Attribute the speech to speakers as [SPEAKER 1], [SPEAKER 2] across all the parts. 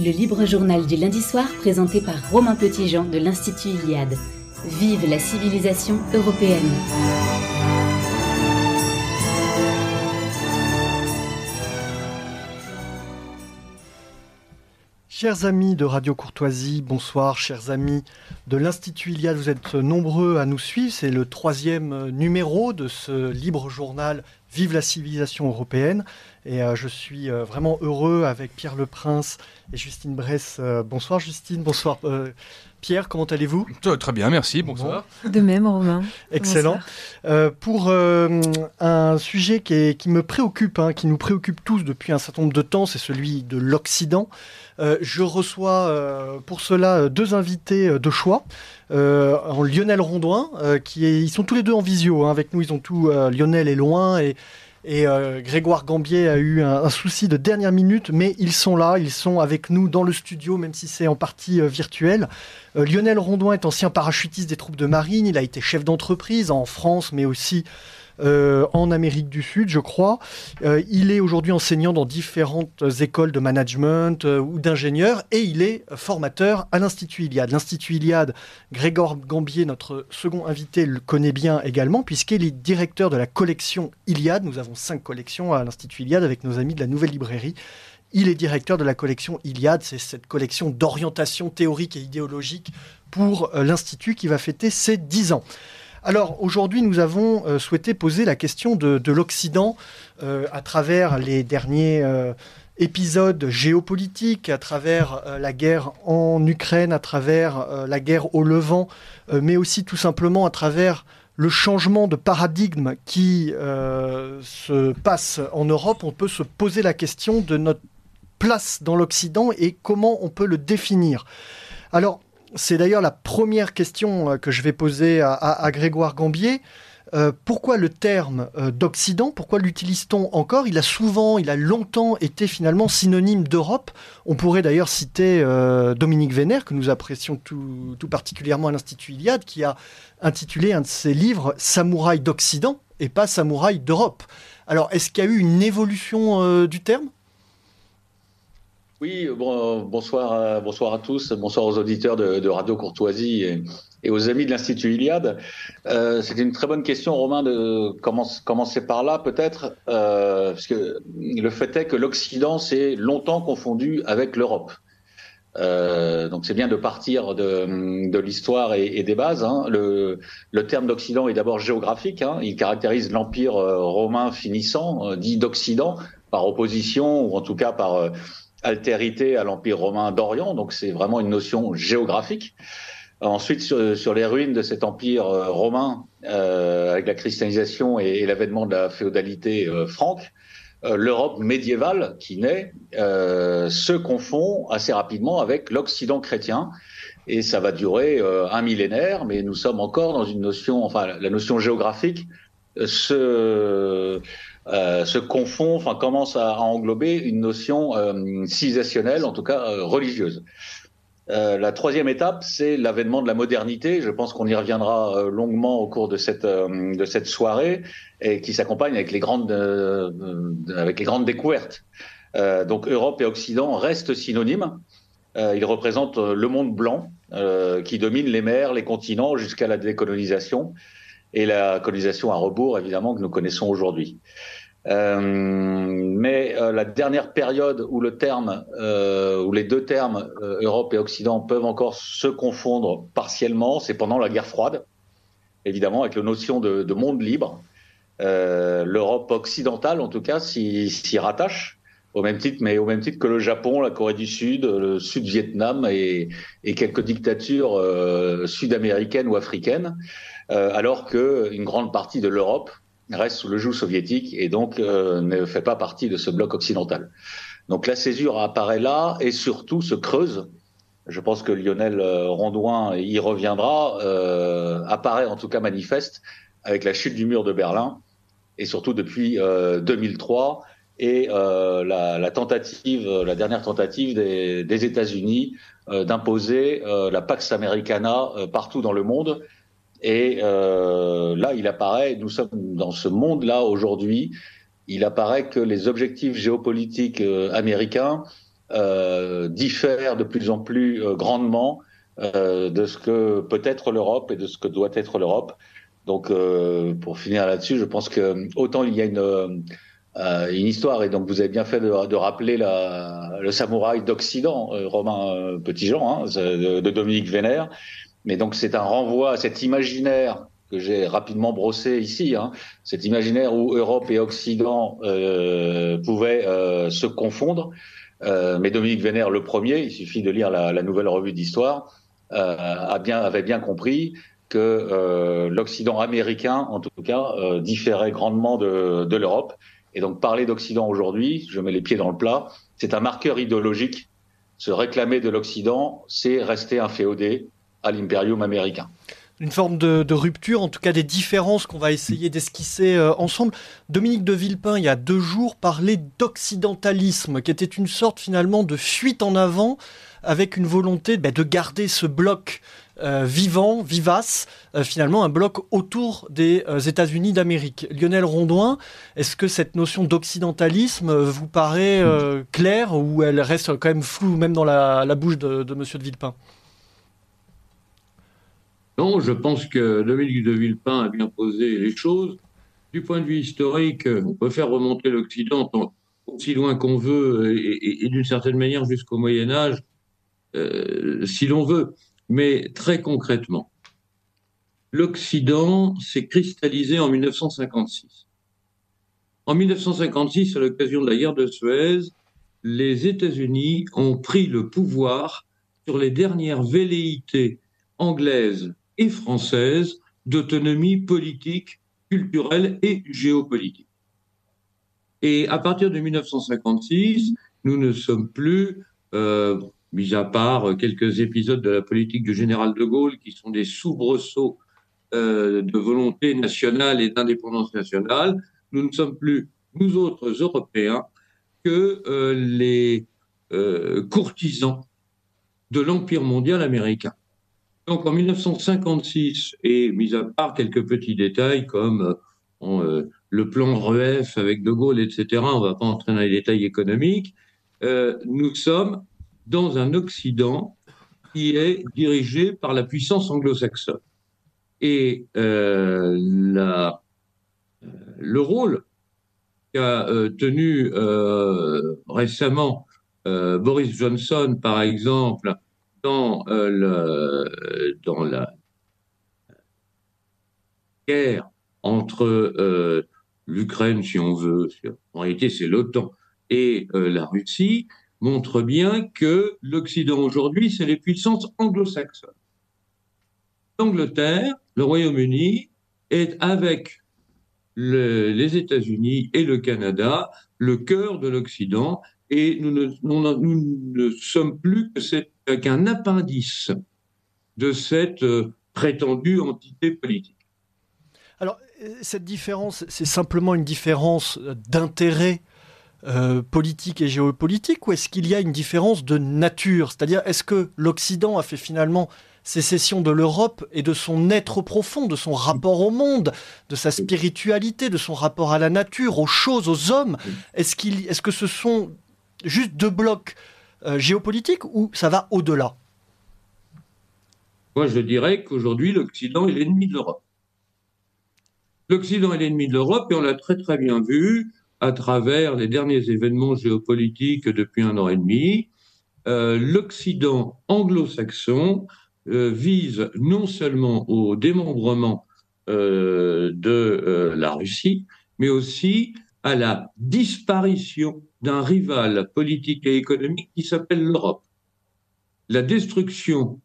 [SPEAKER 1] Le libre journal du lundi soir présenté par Romain Petitjean de l'Institut Iliade. Vive la civilisation européenne.
[SPEAKER 2] Chers amis de Radio Courtoisie, bonsoir. Chers amis de l'Institut Iliade, vous êtes nombreux à nous suivre. C'est le troisième numéro de ce libre journal Vive la civilisation européenne. Et euh, je suis euh, vraiment heureux avec Pierre Le Prince et Justine Bress. Euh, bonsoir Justine, bonsoir Pierre, comment allez-vous?
[SPEAKER 3] Très bien, merci, bonsoir.
[SPEAKER 4] De même, Romain.
[SPEAKER 2] Excellent. Euh, pour euh, un sujet qui, qui me préoccupe, hein, qui nous préoccupe tous depuis un certain nombre de temps, c'est celui de l'Occident. Euh, je reçois pour cela deux invités de choix. Lionel Rondouin, qui est, ils sont tous les deux en visio. Hein, avec nous, ils ont tout. Lionel est loin et et euh, Grégoire Gambier a eu un, souci de dernière minute, mais ils sont là, ils sont avec nous dans le studio, même si c'est en partie euh, virtuel. Euh, Lionel Rondouin est ancien parachutiste des troupes de marine, il a été chef d'entreprise en France, mais aussi euh, en Amérique du Sud, je crois. Euh, il est aujourd'hui enseignant dans différentes écoles de management euh, ou d'ingénieurs et il est formateur à l'Institut Iliade. L'Institut Iliade, Grégor Gambier, notre second invité, le connaît bien également puisqu'il est directeur de la collection Iliade. Nous avons cinq collections à l'Institut Iliade avec nos amis de la Nouvelle Librairie. Il est directeur de la collection Iliade, c'est cette collection d'orientation théorique et idéologique pour l'Institut qui va fêter ses dix ans. Alors aujourd'hui, nous avons euh, souhaité poser la question de, l'Occident euh, à travers les derniers euh, épisodes géopolitiques, à travers la guerre en Ukraine, à travers la guerre au Levant, mais aussi tout simplement à travers le changement de paradigme qui se passe en Europe. On peut se poser la question de notre place dans l'Occident et comment on peut le définir. Alors, c'est d'ailleurs la première question euh, que je vais poser à, Grégoire Gambier. Euh, pourquoi le terme euh, d'Occident? Pourquoi l'utilise-t-on encore? Il a souvent, il a longtemps été finalement synonyme d'Europe. On pourrait d'ailleurs citer Dominique Vénère, que nous apprécions tout, tout particulièrement à l'Institut Iliade, qui a intitulé un de ses livres Samouraï d'Occident et pas Samouraï d'Europe. Alors, est-ce qu'il y a eu une évolution du terme?
[SPEAKER 5] Oui, bon, bonsoir, à, bonsoir à tous, bonsoir aux auditeurs de, Radio Courtoisie et, aux amis de l'Institut Iliade. Euh, C'était une très bonne question, Romain, de commencer, par là peut-être, euh, parce que le fait est que l'Occident s'est longtemps confondu avec l'Europe. Euh, donc c'est bien de partir de, l'histoire et, des bases. Hein. Le, terme d'Occident est d'abord géographique. Hein. Il caractérise l'empire euh, romain finissant, euh, dit d'Occident, par opposition ou en tout cas par altérité à l'Empire romain d'Orient, donc c'est vraiment une notion géographique. Ensuite, sur, les ruines de cet empire euh, romain, euh, avec la christianisation et, l'avènement de la féodalité euh, franque, l'Europe médiévale qui naît se confond assez rapidement avec l'Occident chrétien. Et ça va durer un millénaire, mais nous sommes encore dans une notion, enfin la notion géographique se euh, se confond, enfin commence à, englober une notion euh, civilisationnelle, en tout cas euh, religieuse. la troisième étape, c'est l'avènement de la modernité. Je pense qu'on y reviendra longuement au cours de cette de cette soirée et qui s'accompagne avec les grandes avec les grandes découvertes. donc Europe et Occident restent synonymes. ils représentent le monde blanc qui domine les mers, les continents jusqu'à la décolonisation et la colonisation à rebours, évidemment, que nous connaissons aujourd'hui. Euh, mais euh, la dernière période où le terme, euh, où les deux termes euh, Europe et Occident peuvent encore se confondre partiellement, c'est pendant la guerre froide, évidemment, avec la notion de, de monde libre. L'Europe occidentale, en tout cas, s'y rattache au même titre, mais au même titre que le Japon, la Corée du Sud, le Sud-Vietnam et, et, quelques dictatures sud-américaines ou africaines, alors qu'une grande partie de l'Europe reste sous le joug soviétique et donc euh, ne fait pas partie de ce bloc occidental. Donc la césure apparaît là et surtout se creuse. Je pense que Lionel euh, Rondouin y reviendra, euh, apparaît en tout cas manifeste avec la chute du mur de Berlin et surtout depuis 2003 et la, tentative, la dernière tentative des États-Unis d'imposer la Pax Americana partout dans le monde et euh, là, il apparaît, nous sommes dans ce monde-là aujourd'hui, il apparaît que les objectifs géopolitiques euh, américains diffère de plus en plus grandement de ce que peut être l'Europe et de ce que doit être l'Europe. Donc, pour finir là-dessus, je pense que autant il y a une euh, une histoire. Et donc, vous avez bien fait de, de rappeler la, le samouraï d'Occident, euh, Romain euh, Petitjean, hein, de, de, Dominique Vénère. Mais donc, c'est un renvoi à cet imaginaire que j'ai rapidement brossé ici, hein, cet imaginaire où Europe et Occident euh, pouvaient euh, se confondre. mais Dominique Vénère, le premier, il suffit de lire la, nouvelle revue d'histoire, avait bien compris que l'Occident américain, en tout cas, différait grandement de, de l'Europe et donc parler d'Occident aujourd'hui, je mets les pieds dans le plat, c'est un marqueur idéologique. Se réclamer de l'Occident, c'est rester un féodé à l'impérium américain
[SPEAKER 2] une forme de, rupture, en tout cas des différences qu'on va essayer d'esquisser euh, ensemble. Dominique de Villepin, il y a deux jours, parlait d'occidentalisme, qui était une sorte finalement de fuite en avant, avec une volonté ben, de garder ce bloc euh, vivant, vivace, euh, finalement un bloc autour des États-Unis d'Amérique. Lionel Rondouin, est-ce que cette notion d'occidentalisme vous paraît claire ou elle reste quand même floue, même dans la, bouche de, de M. de Villepin?
[SPEAKER 3] Non, je pense que Dominique de Villepin a bien posé les choses. Du point de vue historique, on peut faire remonter l'Occident aussi loin qu'on veut et, d'une certaine manière jusqu'au Moyen Âge, si l'on veut. Mais très concrètement, l'Occident s'est cristallisé en 1956. En 1956, à l'occasion de la guerre de Suez, les États-Unis ont pris le pouvoir sur les dernières velléités anglaises et françaises d'autonomie politique, culturelle et géopolitique. Et à partir de 1956, nous ne sommes plus euh, mis à part quelques épisodes de la politique du général de Gaulle qui sont des soubresauts euh, de volonté nationale et d'indépendance nationale, nous ne sommes plus, nous autres Européens, que euh, les euh, courtisans de l'Empire mondial américain. Donc en 1956, et mis à part quelques petits détails comme le plan REF avec De Gaulle, etc., on ne va pas entrer dans les détails économiques, nous sommes dans un Occident qui est dirigé par la puissance anglo-saxonne. Et euh, euh, le rôle qu'a euh, tenu euh, récemment euh, Boris Johnson, par exemple, dans, le, dans la guerre entre l'Ukraine, si on veut, en réalité c'est l'OTAN, et la Russie, montre bien que l'Occident aujourd'hui, c'est les puissances anglo-saxonnes. L'Angleterre, le Royaume-Uni, est avec les États-Unis et le Canada le cœur de l'Occident et nous ne, sommes plus qu'un appendice de cette euh, prétendue entité politique.
[SPEAKER 2] Alors, euh, cette différence, c'est simplement une différence d'intérêt euh, politique et géopolitique ou est-ce qu'il y a une différence de nature? C'est-à-dire, est-ce que l'Occident a fait finalement sécession de l'Europe et de son être profond, de son rapport au monde, de sa spiritualité, de son rapport à la nature, aux choses, aux hommes? Est-ce qu'il, est-ce que ce sont juste deux blocs euh, géopolitiques ou ça va au-delà
[SPEAKER 3] Moi, je dirais qu'aujourd'hui, l'Occident est l'ennemi de l'Europe. L'Occident est l'ennemi de l'Europe et on l'a très très bien vu à travers les derniers événements géopolitiques depuis un an et demi, euh, l'Occident anglo-saxon euh, vise non seulement au démembrement de la Russie, mais aussi à la disparition d'un rival politique et économique qui s'appelle l'Europe. La destruction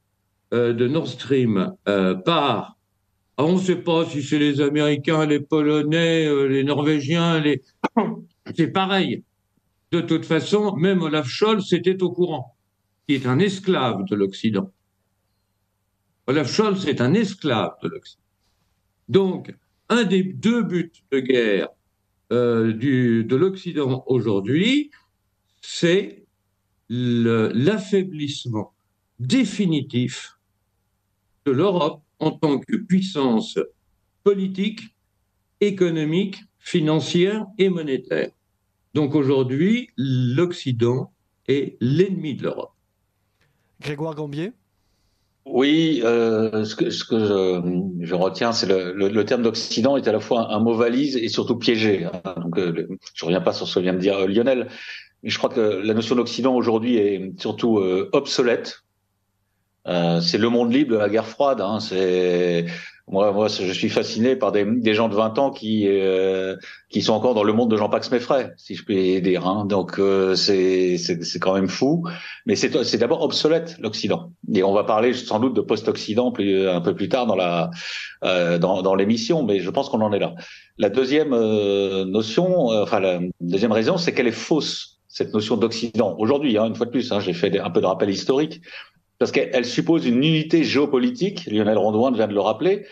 [SPEAKER 3] euh, de Nord Stream par ah, on ne sait pas si c'est les Américains, les Polonais, euh, les Norvégiens, les... c'est pareil. De toute façon, même Olaf Scholz était au courant, qui est un esclave de l'Occident. Olaf Scholz est un esclave de l'Occident. Donc, un des deux buts de guerre euh, du, de l'Occident aujourd'hui, c'est l'affaiblissement définitif de l'Europe en tant que puissance politique, économique, financière et monétaire. Donc aujourd'hui, l'Occident est l'ennemi de l'Europe.
[SPEAKER 2] Grégoire Gambier?
[SPEAKER 5] Oui, euh, ce que, ce que je, retiens, c'est le, le, terme d'Occident est à la fois un, mot valise et surtout piégé. Hein. Donc, euh, je reviens pas sur ce que vient de dire euh, Lionel, mais je crois que la notion d'Occident aujourd'hui est surtout euh, obsolète. c'est le monde libre de la guerre froide. Hein. C'est moi, moi, je suis fasciné par des, des gens de 20 ans qui euh, qui sont encore dans le monde de Jean-Pax Meffray, si je puis dire. Hein. Donc euh, c'est c'est quand même fou. Mais c'est c'est d'abord obsolète l'Occident. Et on va parler sans doute de post-Occident plus un peu plus tard dans la euh, dans dans l'émission. Mais je pense qu'on en est là. La deuxième euh, notion, euh, enfin la deuxième raison, c'est qu'elle est fausse cette notion d'Occident aujourd'hui. Hein, une fois de plus, hein, j'ai fait un peu de rappel historique parce qu'elle suppose une unité géopolitique, Lionel Rondouin vient de le rappeler,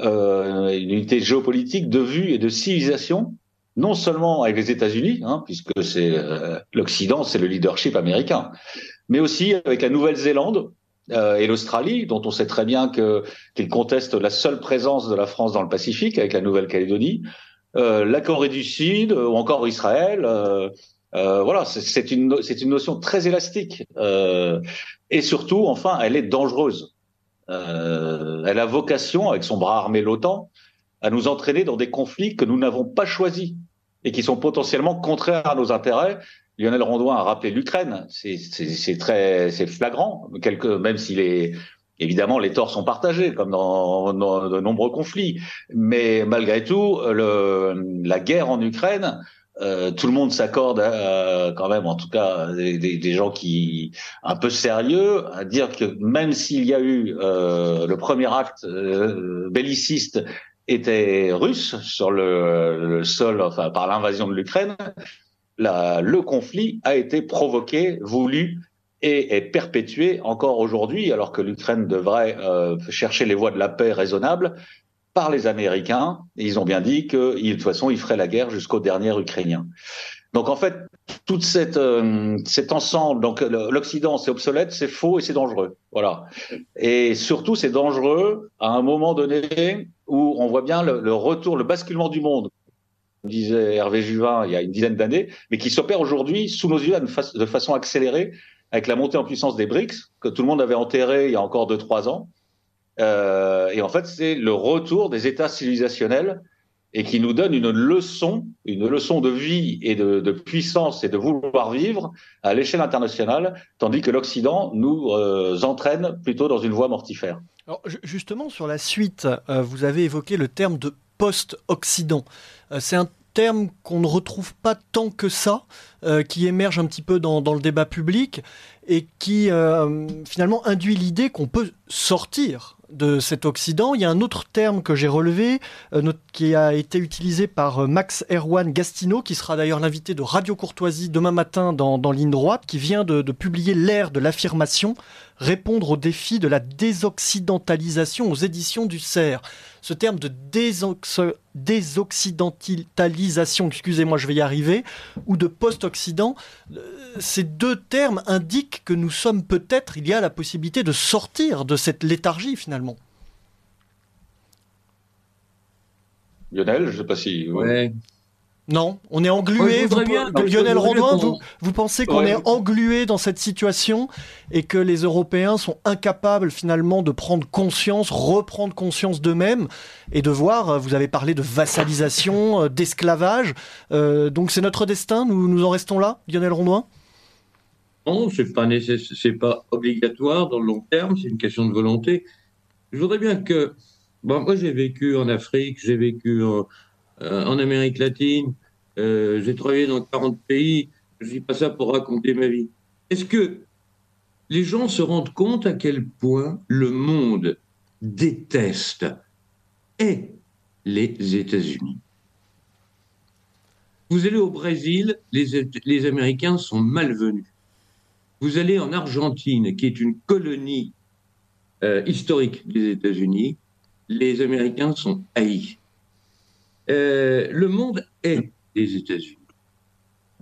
[SPEAKER 5] euh, une unité géopolitique de vue et de civilisation, non seulement avec les États-Unis, hein, puisque c'est euh, l'Occident, c'est le leadership américain, mais aussi avec la Nouvelle-Zélande euh, et l'Australie, dont on sait très bien qu'ils contestent la seule présence de la France dans le Pacifique avec la Nouvelle-Calédonie, euh, la Corée du Sud ou encore Israël. Voilà, c'est une une notion très élastique. Et surtout, enfin, elle est dangereuse. Euh, elle a vocation, avec son bras armé l'OTAN, à nous entraîner dans des conflits que nous n'avons pas choisis et qui sont potentiellement contraires à nos intérêts. Lionel Rondouin a rappelé l'Ukraine, c'est très, c'est flagrant, quelque, même s'il est évidemment les torts sont partagés comme dans, dans, de nombreux conflits, mais malgré tout, le, la guerre en Ukraine euh, tout le monde s'accorde euh, quand même, en tout cas des, des, gens qui un peu sérieux, à dire que même s'il y a eu euh, le premier acte euh, belliciste était russe sur le, le sol, enfin par l'invasion de l'Ukraine, le conflit a été provoqué, voulu et est perpétué encore aujourd'hui, alors que l'Ukraine devrait chercher les voies de la paix raisonnables par les Américains. Ils ont bien dit que de toute façon, ils feraient la guerre jusqu'au dernier Ukrainien. Donc en fait, tout euh, cet ensemble, donc l'Occident, c'est obsolète, c'est faux et c'est dangereux. Voilà. Et surtout, c'est dangereux à un moment donné où on voit bien le, retour, le basculement du monde, disait Hervé Juvin il y a une dizaine d'années, mais qui s'opère aujourd'hui sous nos yeux de façon accélérée avec la montée en puissance des BRICS, que tout le monde avait enterré il y a encore deux, trois ans, euh, et en fait, c'est le retour des États civilisationnels et qui nous donne une leçon, une leçon de vie et de, puissance et de vouloir vivre à l'échelle internationale, tandis que l'Occident nous euh, entraîne plutôt dans une voie mortifère.
[SPEAKER 2] Justement, sur la suite, euh, vous avez évoqué le terme de post-Occident. C'est un terme qu'on ne retrouve pas tant que ça, qui émerge un petit peu dans le débat public et qui finalement induit l'idée qu'on peut sortir de cet Occident. Il y a un autre terme que j'ai relevé, euh, qui a été utilisé par euh, Max Erwan Gastino, qui sera d'ailleurs l'invité de Radio Courtoisie demain matin dans, dans Ligne Droite, qui vient de publier l'ère de l'affirmation, répondre au défi de la désoccidentalisation aux éditions du CERF. Ce terme de désoccidentalisation, excusez-moi, je vais y arriver, ou de post-occident, euh, ces deux termes indiquent que nous sommes peut-être, il y a la possibilité de sortir de cette léthargie finalement.
[SPEAKER 5] Lionel, je ne sais pas si.
[SPEAKER 2] Non, on est englué. Lionel Rondouin, vous, vous, pensez qu'on est englué dans cette situation et que les Européens sont incapables finalement de prendre conscience, reprendre conscience d'eux-mêmes et de voir, euh, vous avez parlé de vassalisation, euh, d'esclavage, euh, donc c'est notre destin, nous, nous en restons là, Lionel Rondouin
[SPEAKER 3] Non, c'est pas c'est pas obligatoire dans le long terme, c'est une question de volonté. Je voudrais bien que, bon, moi j'ai vécu en Afrique, j'ai vécu en euh, en Amérique latine, euh, j'ai travaillé dans 40 pays, je dis pas ça pour raconter ma vie. Est-ce que les gens se rendent compte à quel point le monde déteste et les États-Unis? Vous allez au Brésil, les, les Américains sont malvenus. Vous allez en Argentine, qui est une colonie euh, historique des États-Unis, les Américains sont haïs. Euh, le monde est les États-Unis.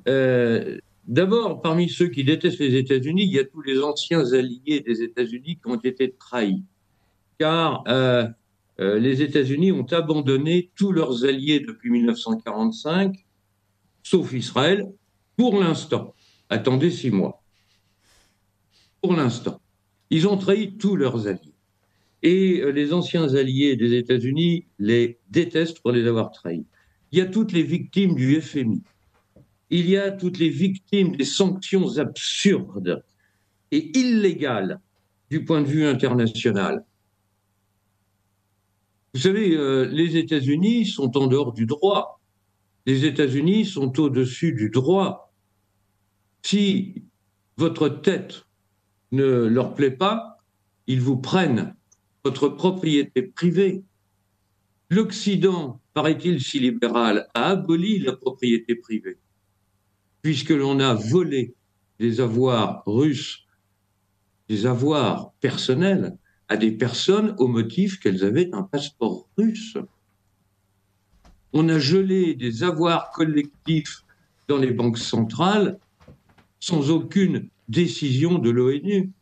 [SPEAKER 3] Euh, D'abord, parmi ceux qui détestent les États-Unis, il y a tous les anciens alliés des États-Unis qui ont été trahis. Car euh, les États-Unis ont abandonné tous leurs alliés depuis 1945, sauf Israël, pour l'instant. Attendez six mois. pour l'instant. Ils ont trahi tous leurs alliés. Et euh, les anciens alliés des États-Unis les détestent pour les avoir trahis. Il y a toutes les victimes du FMI. Il y a toutes les victimes des sanctions absurdes et illégales du point de vue international. Vous savez, euh, les États-Unis sont en dehors du droit. Les États-Unis sont au-dessus du droit. Si votre tête ne leur plaît pas, ils vous prennent votre propriété privée. L'Occident, paraît-il si libéral, a aboli la propriété privée, puisque l'on a volé des avoirs russes, des avoirs personnels à des personnes au motif qu'elles avaient un passeport russe. On a gelé des avoirs collectifs dans les banques centrales sans aucune décision de l'ONU.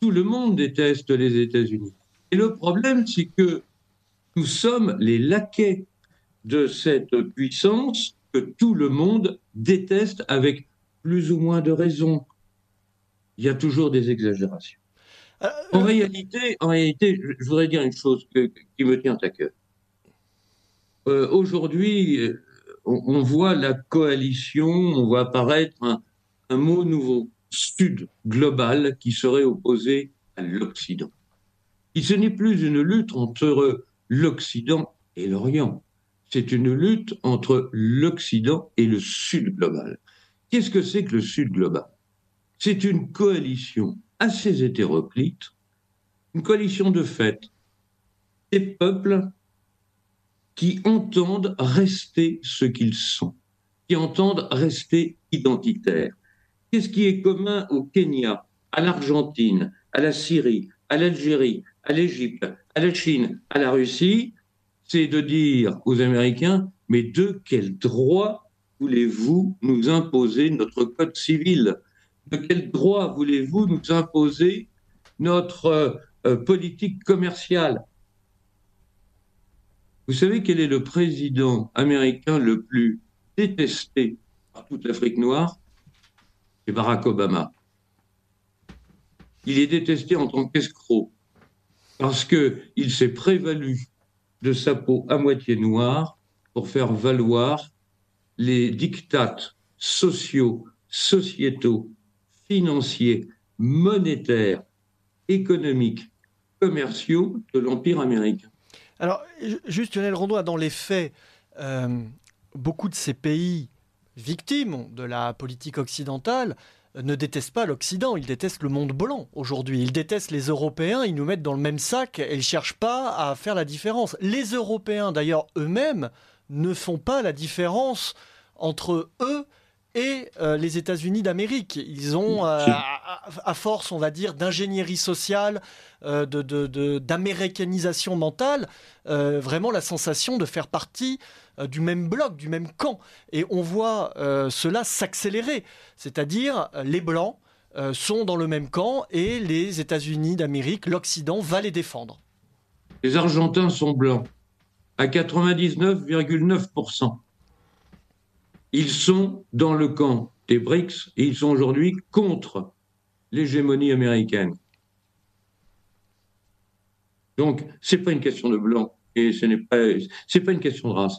[SPEAKER 3] Tout le monde déteste les États-Unis. Et le problème, c'est que nous sommes les laquais de cette puissance que tout le monde déteste avec plus ou moins de raison. Il y a toujours des exagérations. Euh, en, euh, réalité, en réalité, je voudrais dire une chose qui me tient à cœur. Euh, aujourd'hui, on, voit la coalition, on voit apparaître un, un mot nouveau, Sud global, qui serait opposé à l'Occident. Et ce n'est plus une lutte entre l'Occident et l'Orient. C'est une lutte entre l'Occident et le Sud global. Qu'est-ce que c'est que le Sud global? C'est une coalition assez hétéroclite, une coalition de fait des peuples qui entendent rester ce qu'ils sont, qui entendent rester identitaires. Qu'est-ce qui est commun au Kenya, à l'Argentine, à la Syrie, à l'Algérie, à l'Égypte, à la Chine, à la Russie, c'est de dire aux Américains, mais de quel droit voulez-vous nous imposer notre code civil? De quel droit voulez-vous nous imposer notre euh, euh, politique commerciale? Vous savez quel est le président américain le plus détesté par toute l'Afrique noire? C'est Barack Obama. Il est détesté en tant qu'escroc parce qu'il s'est prévalu de sa peau à moitié noire pour faire valoir les dictates sociaux, sociétaux, financiers, monétaires, économiques, commerciaux de l'Empire américain.
[SPEAKER 2] Alors, juste Lionel Rondois, dans les faits, euh, beaucoup de ces pays victimes de la politique occidentale ne détestent pas l'Occident, ils détestent le monde blanc aujourd'hui. Ils détestent les Européens, ils nous mettent dans le même sac et ils ne cherchent pas à faire la différence. Les Européens, d'ailleurs, eux-mêmes, ne font pas la différence entre eux et euh, les États-Unis d'Amérique. Ils ont, euh, à, force, on va dire, d'ingénierie sociale, euh, d'américanisation mentale, vraiment la sensation de faire partie du même bloc, du même camp. Et on voit cela s'accélérer. C'est-à-dire, les Blancs sont dans le même camp et les États-Unis d'Amérique, l'Occident, va les défendre.
[SPEAKER 3] Les Argentins sont blancs à 99,9%. Ils sont dans le camp des BRICS et ils sont aujourd'hui contre l'hégémonie américaine. Donc, ce n'est pas une question de blanc et ce n'est pas, pas une question de race.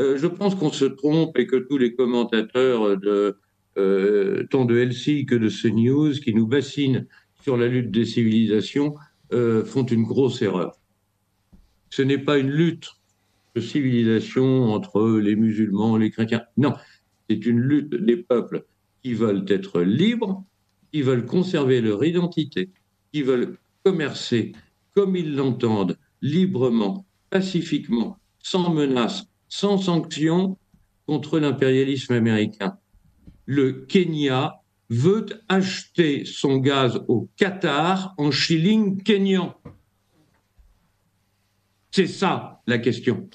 [SPEAKER 3] Euh, je pense qu'on se trompe et que tous les commentateurs de euh, tant de LC que de CNews qui nous bassinent sur la lutte des civilisations euh, font une grosse erreur. Ce n'est pas une lutte de civilisation entre les musulmans, les chrétiens. Non, c'est une lutte des peuples qui veulent être libres, qui veulent conserver leur identité, qui veulent commercer comme ils l'entendent, librement, pacifiquement, sans menace, sans sanction contre l'impérialisme américain. Le Kenya veut acheter son gaz au Qatar en shilling kenyan. C'est ça la question.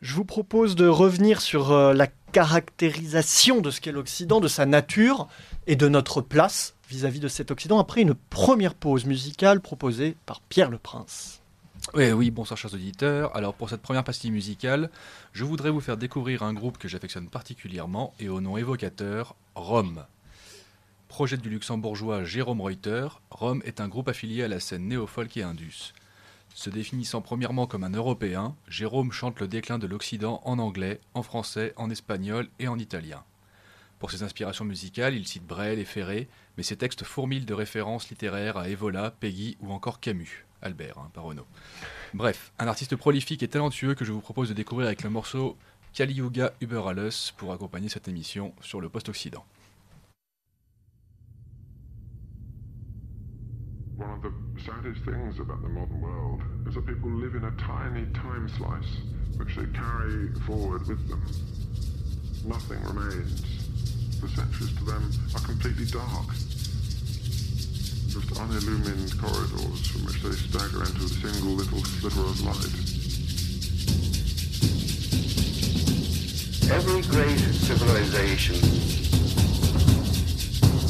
[SPEAKER 2] Je vous propose de revenir sur euh, la caractérisation de ce qu'est l'Occident, de sa nature et de notre place vis-à-vis de cet Occident après une première pause musicale proposée par Pierre Le Prince.
[SPEAKER 4] Oui, oui, bonsoir chers auditeurs. Alors pour cette première pastille musicale, je voudrais vous faire découvrir un groupe que j'affectionne particulièrement et au nom évocateur, Rome. projet du luxembourgeois Jérôme Reuter, Rome est un groupe affilié à la scène néo-folk et indus. Se définissant premièrement comme un Européen, Jérôme chante le déclin de l'Occident en anglais, en français, en espagnol et en italien. Pour ses inspirations musicales, il cite Brel et Ferré, mais ses textes fourmillent de références littéraires à Evola, Peggy ou encore Camus. Albert, hein, par Renaud. Bref, un artiste prolifique et talentueux que je vous propose de découvrir avec le morceau Kali Yuga Über Alles pour accompagner cette émission sur le post-Occident.
[SPEAKER 6] One of the saddest things about the modern world is that people live in a tiny time slice which they carry forward with them. Nothing remains. The centuries to them are completely dark. Just unillumined corridors from which they stagger into a single little sliver of light.
[SPEAKER 7] Every great civilization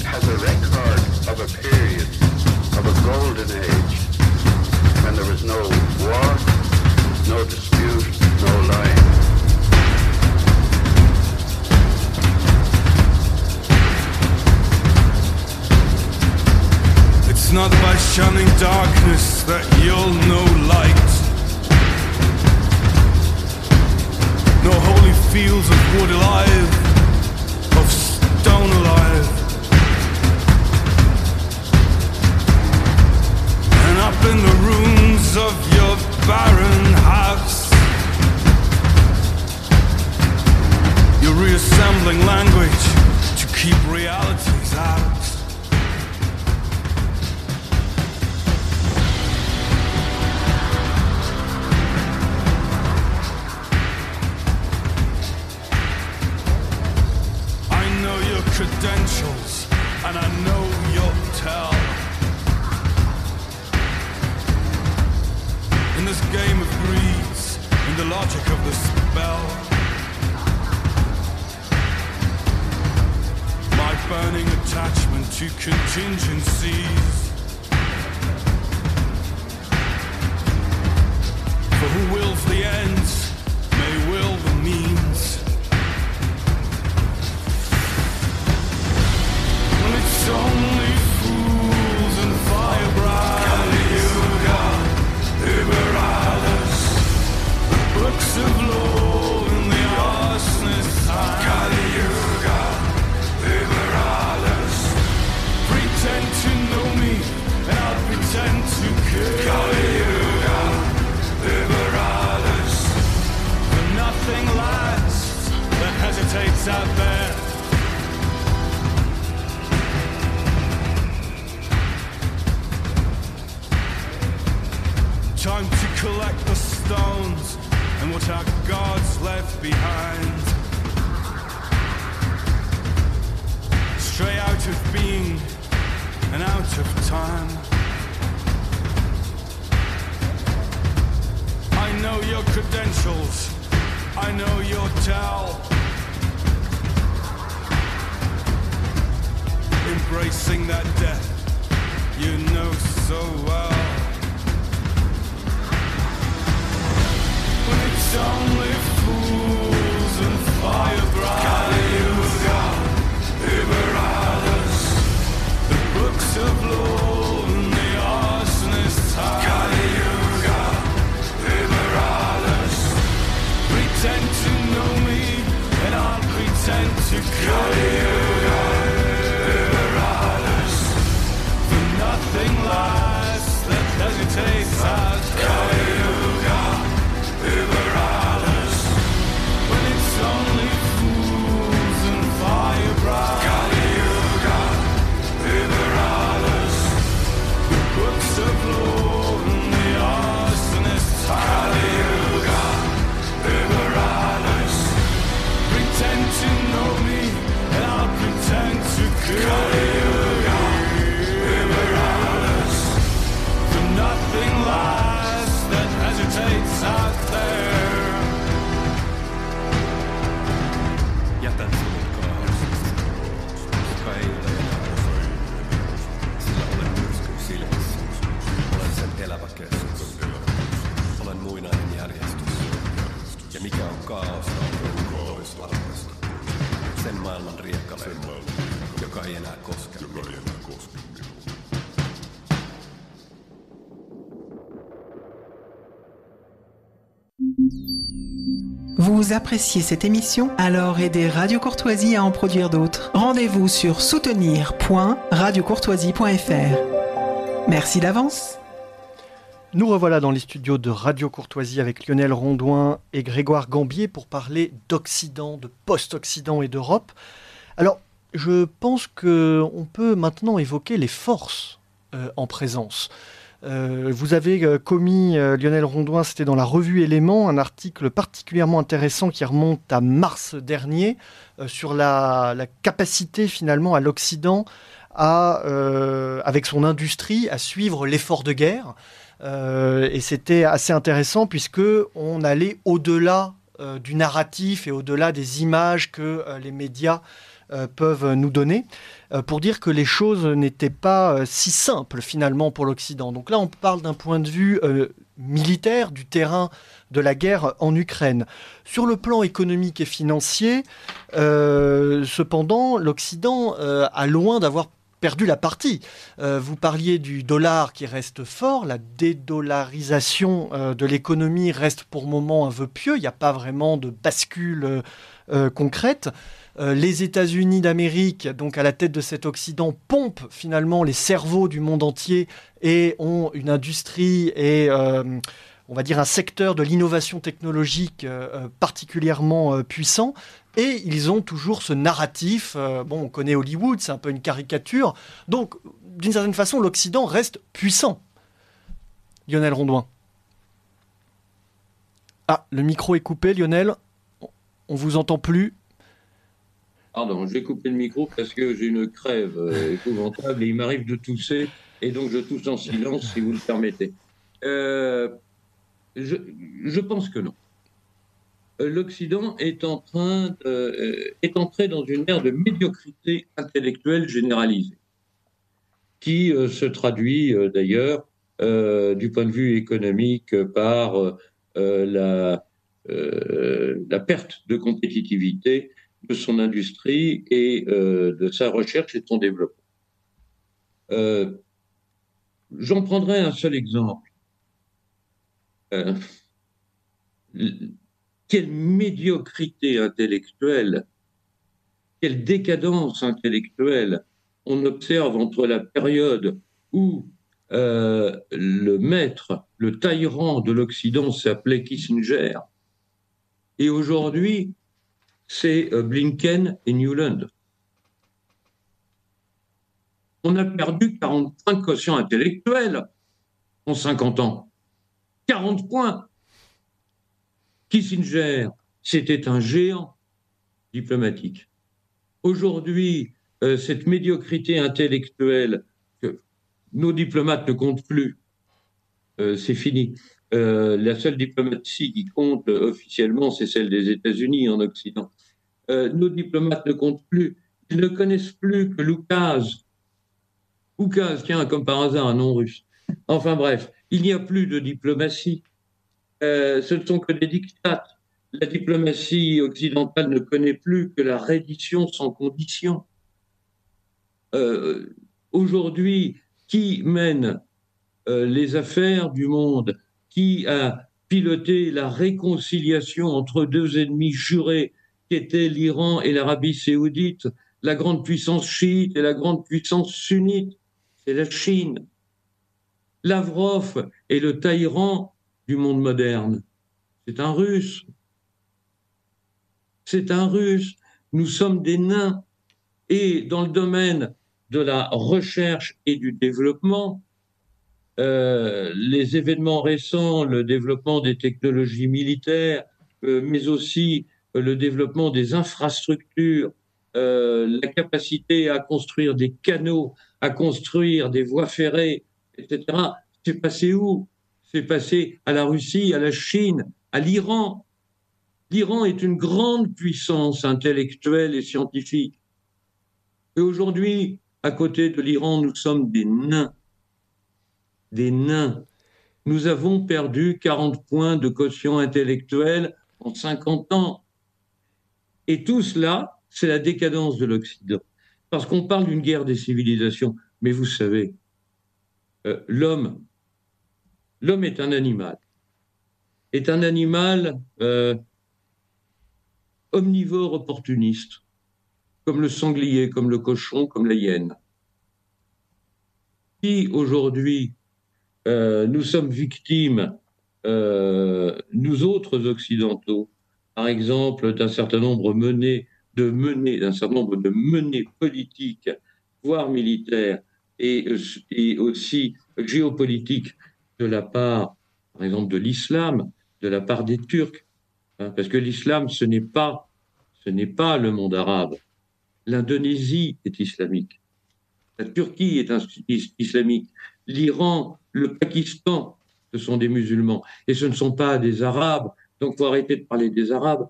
[SPEAKER 7] has a record of a period, of a golden age, when there was no war, no dispute, no lying.
[SPEAKER 8] It's not by shunning darkness that you'll know light. No holy fields of wood alive, of stone alive. And up in the rooms of your barren house, you're reassembling language to keep realities out. To gods left behind. Stray out of being and out of time. I know your credentials, I know your tell. Embracing that death you know so well. Only fools and firebrand.
[SPEAKER 9] Vous appréciez cette émission? Alors aidez Radio Courtoisie à en produire d'autres. Rendez-vous sur soutenir.radiocourtoisie.fr. Merci d'avance.
[SPEAKER 2] Nous revoilà dans les studios de Radio Courtoisie avec Lionel Rondouin et Grégoire Gambier pour parler d'Occident, de post-Occident et d'Europe. Alors, je pense qu'on peut maintenant évoquer les forces euh, en présence. Euh, vous avez euh, commis, Lionel Rondouin, c'était dans la revue Éléments, un article particulièrement intéressant qui remonte à mars dernier sur la, la capacité finalement à l'Occident à, avec son industrie, à suivre l'effort de guerre. Et c'était assez intéressant puisque on allait au-delà du narratif et au-delà des images que les médias peuvent nous donner euh, pour dire que les choses n'étaient pas euh, si simples finalement pour l'Occident. Donc là, on parle d'un point de vue euh, militaire du terrain de la guerre en Ukraine. Sur le plan économique et financier, euh, cependant, l'Occident euh, a loin d'avoir perdu la partie. Euh, vous parliez du dollar qui reste fort, la dédollarisation euh, de l'économie reste pour le moment un vœu pieux, il n'y a pas vraiment de bascule euh, euh, concrète. Euh, les États-Unis d'Amérique, donc à la tête de cet Occident, pompent finalement les cerveaux du monde entier et ont une industrie et euh, on va dire un secteur de l'innovation technologique euh, particulièrement puissant. Et ils ont toujours ce narratif. bon, on connaît Hollywood, c'est un peu une caricature. Donc, d'une certaine façon, l'Occident reste puissant. Lionel Rondouin. Ah, le micro est coupé, Lionel. On vous entend plus.
[SPEAKER 3] Pardon, j'ai coupé le micro parce que j'ai une crève euh, épouvantable et il m'arrive de tousser et donc je tousse en silence si vous le permettez. Euh, je, pense que non. Euh, L'Occident est en train de- est entré dans une ère de médiocrité intellectuelle généralisée, qui se traduit d'ailleurs du point de vue économique par la perte de compétitivité de son industrie et euh, de sa recherche et de son développement. Euh, J'en prendrai un seul exemple. Euh, quelle médiocrité intellectuelle, quelle décadence intellectuelle on observe entre la période où le maître, le tyran de l'Occident s'appelait Kissinger, et aujourd'hui, c'est euh, Blinken et Newland. On a perdu 40 points de quotient en 50 ans. 40 points. Kissinger, c'était un géant diplomatique. Aujourd'hui, euh, cette médiocrité intellectuelle, que nos diplomates ne comptent plus, euh, c'est fini. La seule diplomatie qui compte officiellement, c'est celle des États-Unis en Occident. Euh, nos diplomates ne comptent plus. Ils ne connaissent plus que Loukaz. Loukaz, tiens, comme par hasard, un nom russe. Enfin bref, il n'y a plus de diplomatie. Euh, ce ne sont que des dictats. La diplomatie occidentale ne connaît plus que la reddition sans condition. Euh, Aujourd'hui, qui mène les affaires du monde? Qui a piloté la réconciliation entre deux ennemis jurés qu'étaient l'Iran et l'Arabie saoudite, la grande puissance chiite et la grande puissance sunnite, c'est la Chine. Lavrov est le tyran du monde moderne. C'est un russe. C'est un russe. Nous sommes des nains. Et dans le domaine de la recherche et du développement, euh, les événements récents, le développement des technologies militaires, euh, mais aussi le développement des infrastructures, euh, la capacité à construire des canaux, à construire des voies ferrées, etc. C'est passé où? C'est passé à la Russie, à la Chine, à l'Iran. L'Iran est une grande puissance intellectuelle et scientifique. Et aujourd'hui, à côté de l'Iran, nous sommes des nains des nains. Nous avons perdu 40 points de quotient intellectuel en 50 ans. Et tout cela, c'est la décadence de l'Occident. Parce qu'on parle d'une guerre des civilisations. Mais vous savez, euh, l'homme, l'homme est un animal. est un animal euh, omnivore opportuniste, comme le sanglier, comme le cochon, comme la hyène. Si aujourd'hui euh, nous sommes victimes, nous autres occidentaux, par exemple, d'un certain nombre de menées, d'un certain nombre de menées politiques, voire militaires, et, aussi géopolitiques de la part, par exemple, de l'islam, de la part des Turcs, hein, parce que l'islam, ce n'est pas, ce n'est pas le monde arabe. L'Indonésie est islamique. La Turquie est islamique. L'Iran, le Pakistan, ce sont des musulmans. Et ce ne sont pas des Arabes. Donc, faut arrêter de parler des Arabes.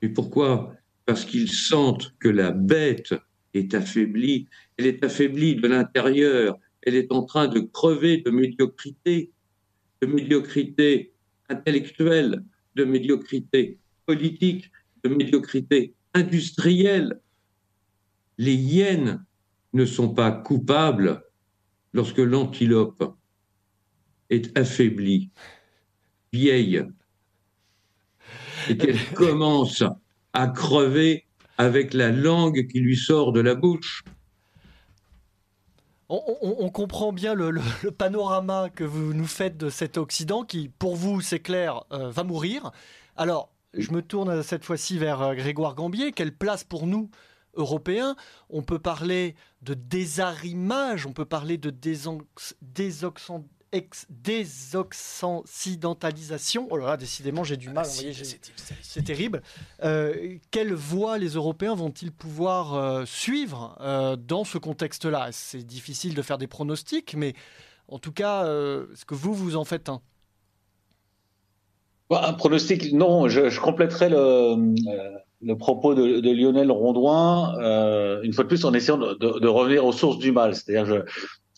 [SPEAKER 3] Mais pourquoi? Parce qu'ils sentent que la bête est affaiblie. Elle est affaiblie de l'intérieur. Elle est en train de crever de médiocrité, de médiocrité intellectuelle, de médiocrité politique, de médiocrité industrielle. Les hyènes ne sont pas coupables lorsque l'antilope est affaiblie, vieille, et qu'elle commence à crever avec la langue qui lui sort de la bouche.
[SPEAKER 2] On, on- on comprend bien le, le- le panorama que vous nous faites de cet Occident qui, pour vous, c'est clair, euh, va mourir. Alors, je me tourne cette fois-ci vers euh, Grégoire Gambier. Quelle place pour nous, Européens? On peut parler de désarrimage, on peut parler de désox- désoxan- désoccidentalisation. Oh là là, décidément, j'ai du mal. vous voyez, j'ai- c'est terrible. Euh, quelle voie les Européens vont-ils pouvoir euh, suivre euh, dans ce contexte-là? C'est difficile de faire des pronostics, mais en tout cas, euh, est-ce que vous, vous en faites un?
[SPEAKER 5] Bah, Un pronostic, non, je, je compléterai le, euh, le propos de, de Lionel Rondouin, euh, une fois de plus en essayant de, de- de revenir aux sources du mal. C'est-à-dire, je-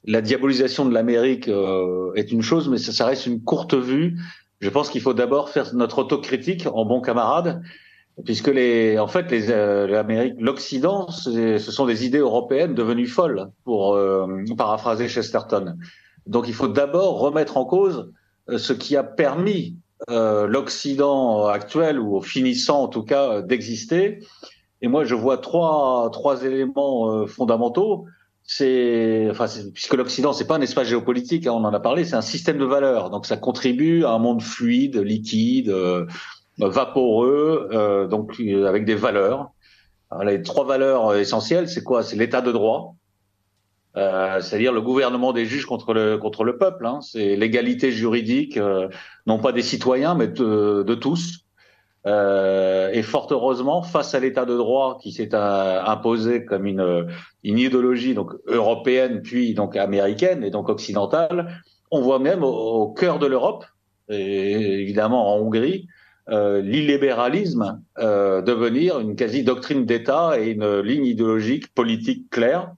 [SPEAKER 5] la diabolisation de l'Amérique euh, est une chose, mais ça, ça reste une courte vue. Je pense qu'il faut d'abord faire notre autocritique en bon camarade, puisque les, en fait, les, euh, l'Amérique, l'Occident, ce sont des idées européennes devenues folles, pour euh, paraphraser Chesterton. Donc, il faut d'abord remettre en cause euh, ce qui a permis euh, l'Occident actuel ou finissant en tout cas d'exister. Et moi, je vois trois trois éléments euh, fondamentaux. C'est, enfin, puisque l'Occident c'est pas un espace géopolitique, hein, on en a parlé, c'est un système de valeurs. Donc, ça contribue à un monde fluide, liquide, euh, vaporeux, euh, donc euh, avec des valeurs. Alors, les trois valeurs euh, essentielles, c'est quoi? C'est l'état de droit, c'est-à-dire le gouvernement des juges contre le contre le peuple. Hein. C'est l'égalité juridique, non pas des citoyens, mais de tous. Euh, et fort heureusement, face à l'état de droit qui s'est euh, imposé comme une, une idéologie donc européenne puis donc américaine et donc occidentale, on voit même au, cœur de l'Europe, évidemment en Hongrie, euh, l'illibéralisme euh, devenir une quasi doctrine d'État et une ligne idéologique politique claire.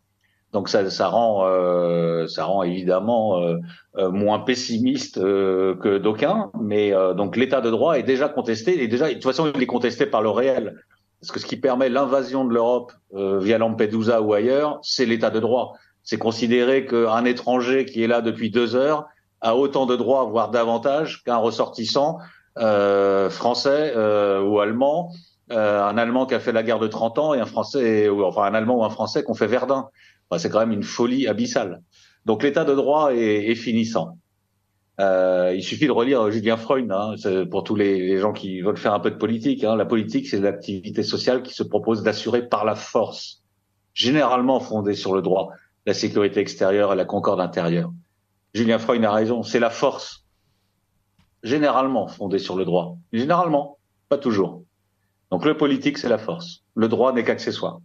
[SPEAKER 5] Donc ça, ça rend, euh, ça rend évidemment euh, euh, moins pessimiste euh, que d'aucuns, mais euh, donc l'état de droit est déjà contesté et déjà de toute façon il est contesté par le réel, parce que ce qui permet l'invasion de l'Europe euh, via Lampedusa ou ailleurs, c'est l'état de droit. C'est considérer qu'un étranger qui est là depuis deux heures a autant de droits, voire davantage, qu'un ressortissant français ou allemand, un Allemand qui a fait la guerre de 30 ans et un Français, ou enfin un Allemand ou un Français qui ont fait Verdun. C'est quand même une folie abyssale. Donc l'état de droit est, finissant. Euh, il suffit de relire Julien Freud hein, pour tous les, gens qui veulent faire un peu de politique. Hein. La politique, c'est l'activité sociale qui se propose d'assurer par la force, généralement fondée sur le droit, la sécurité extérieure et la concorde intérieure. Julien Freud a raison, c'est la force, généralement fondée sur le droit. Généralement, pas toujours. Donc le politique, c'est la force. Le droit n'est qu'accessoire.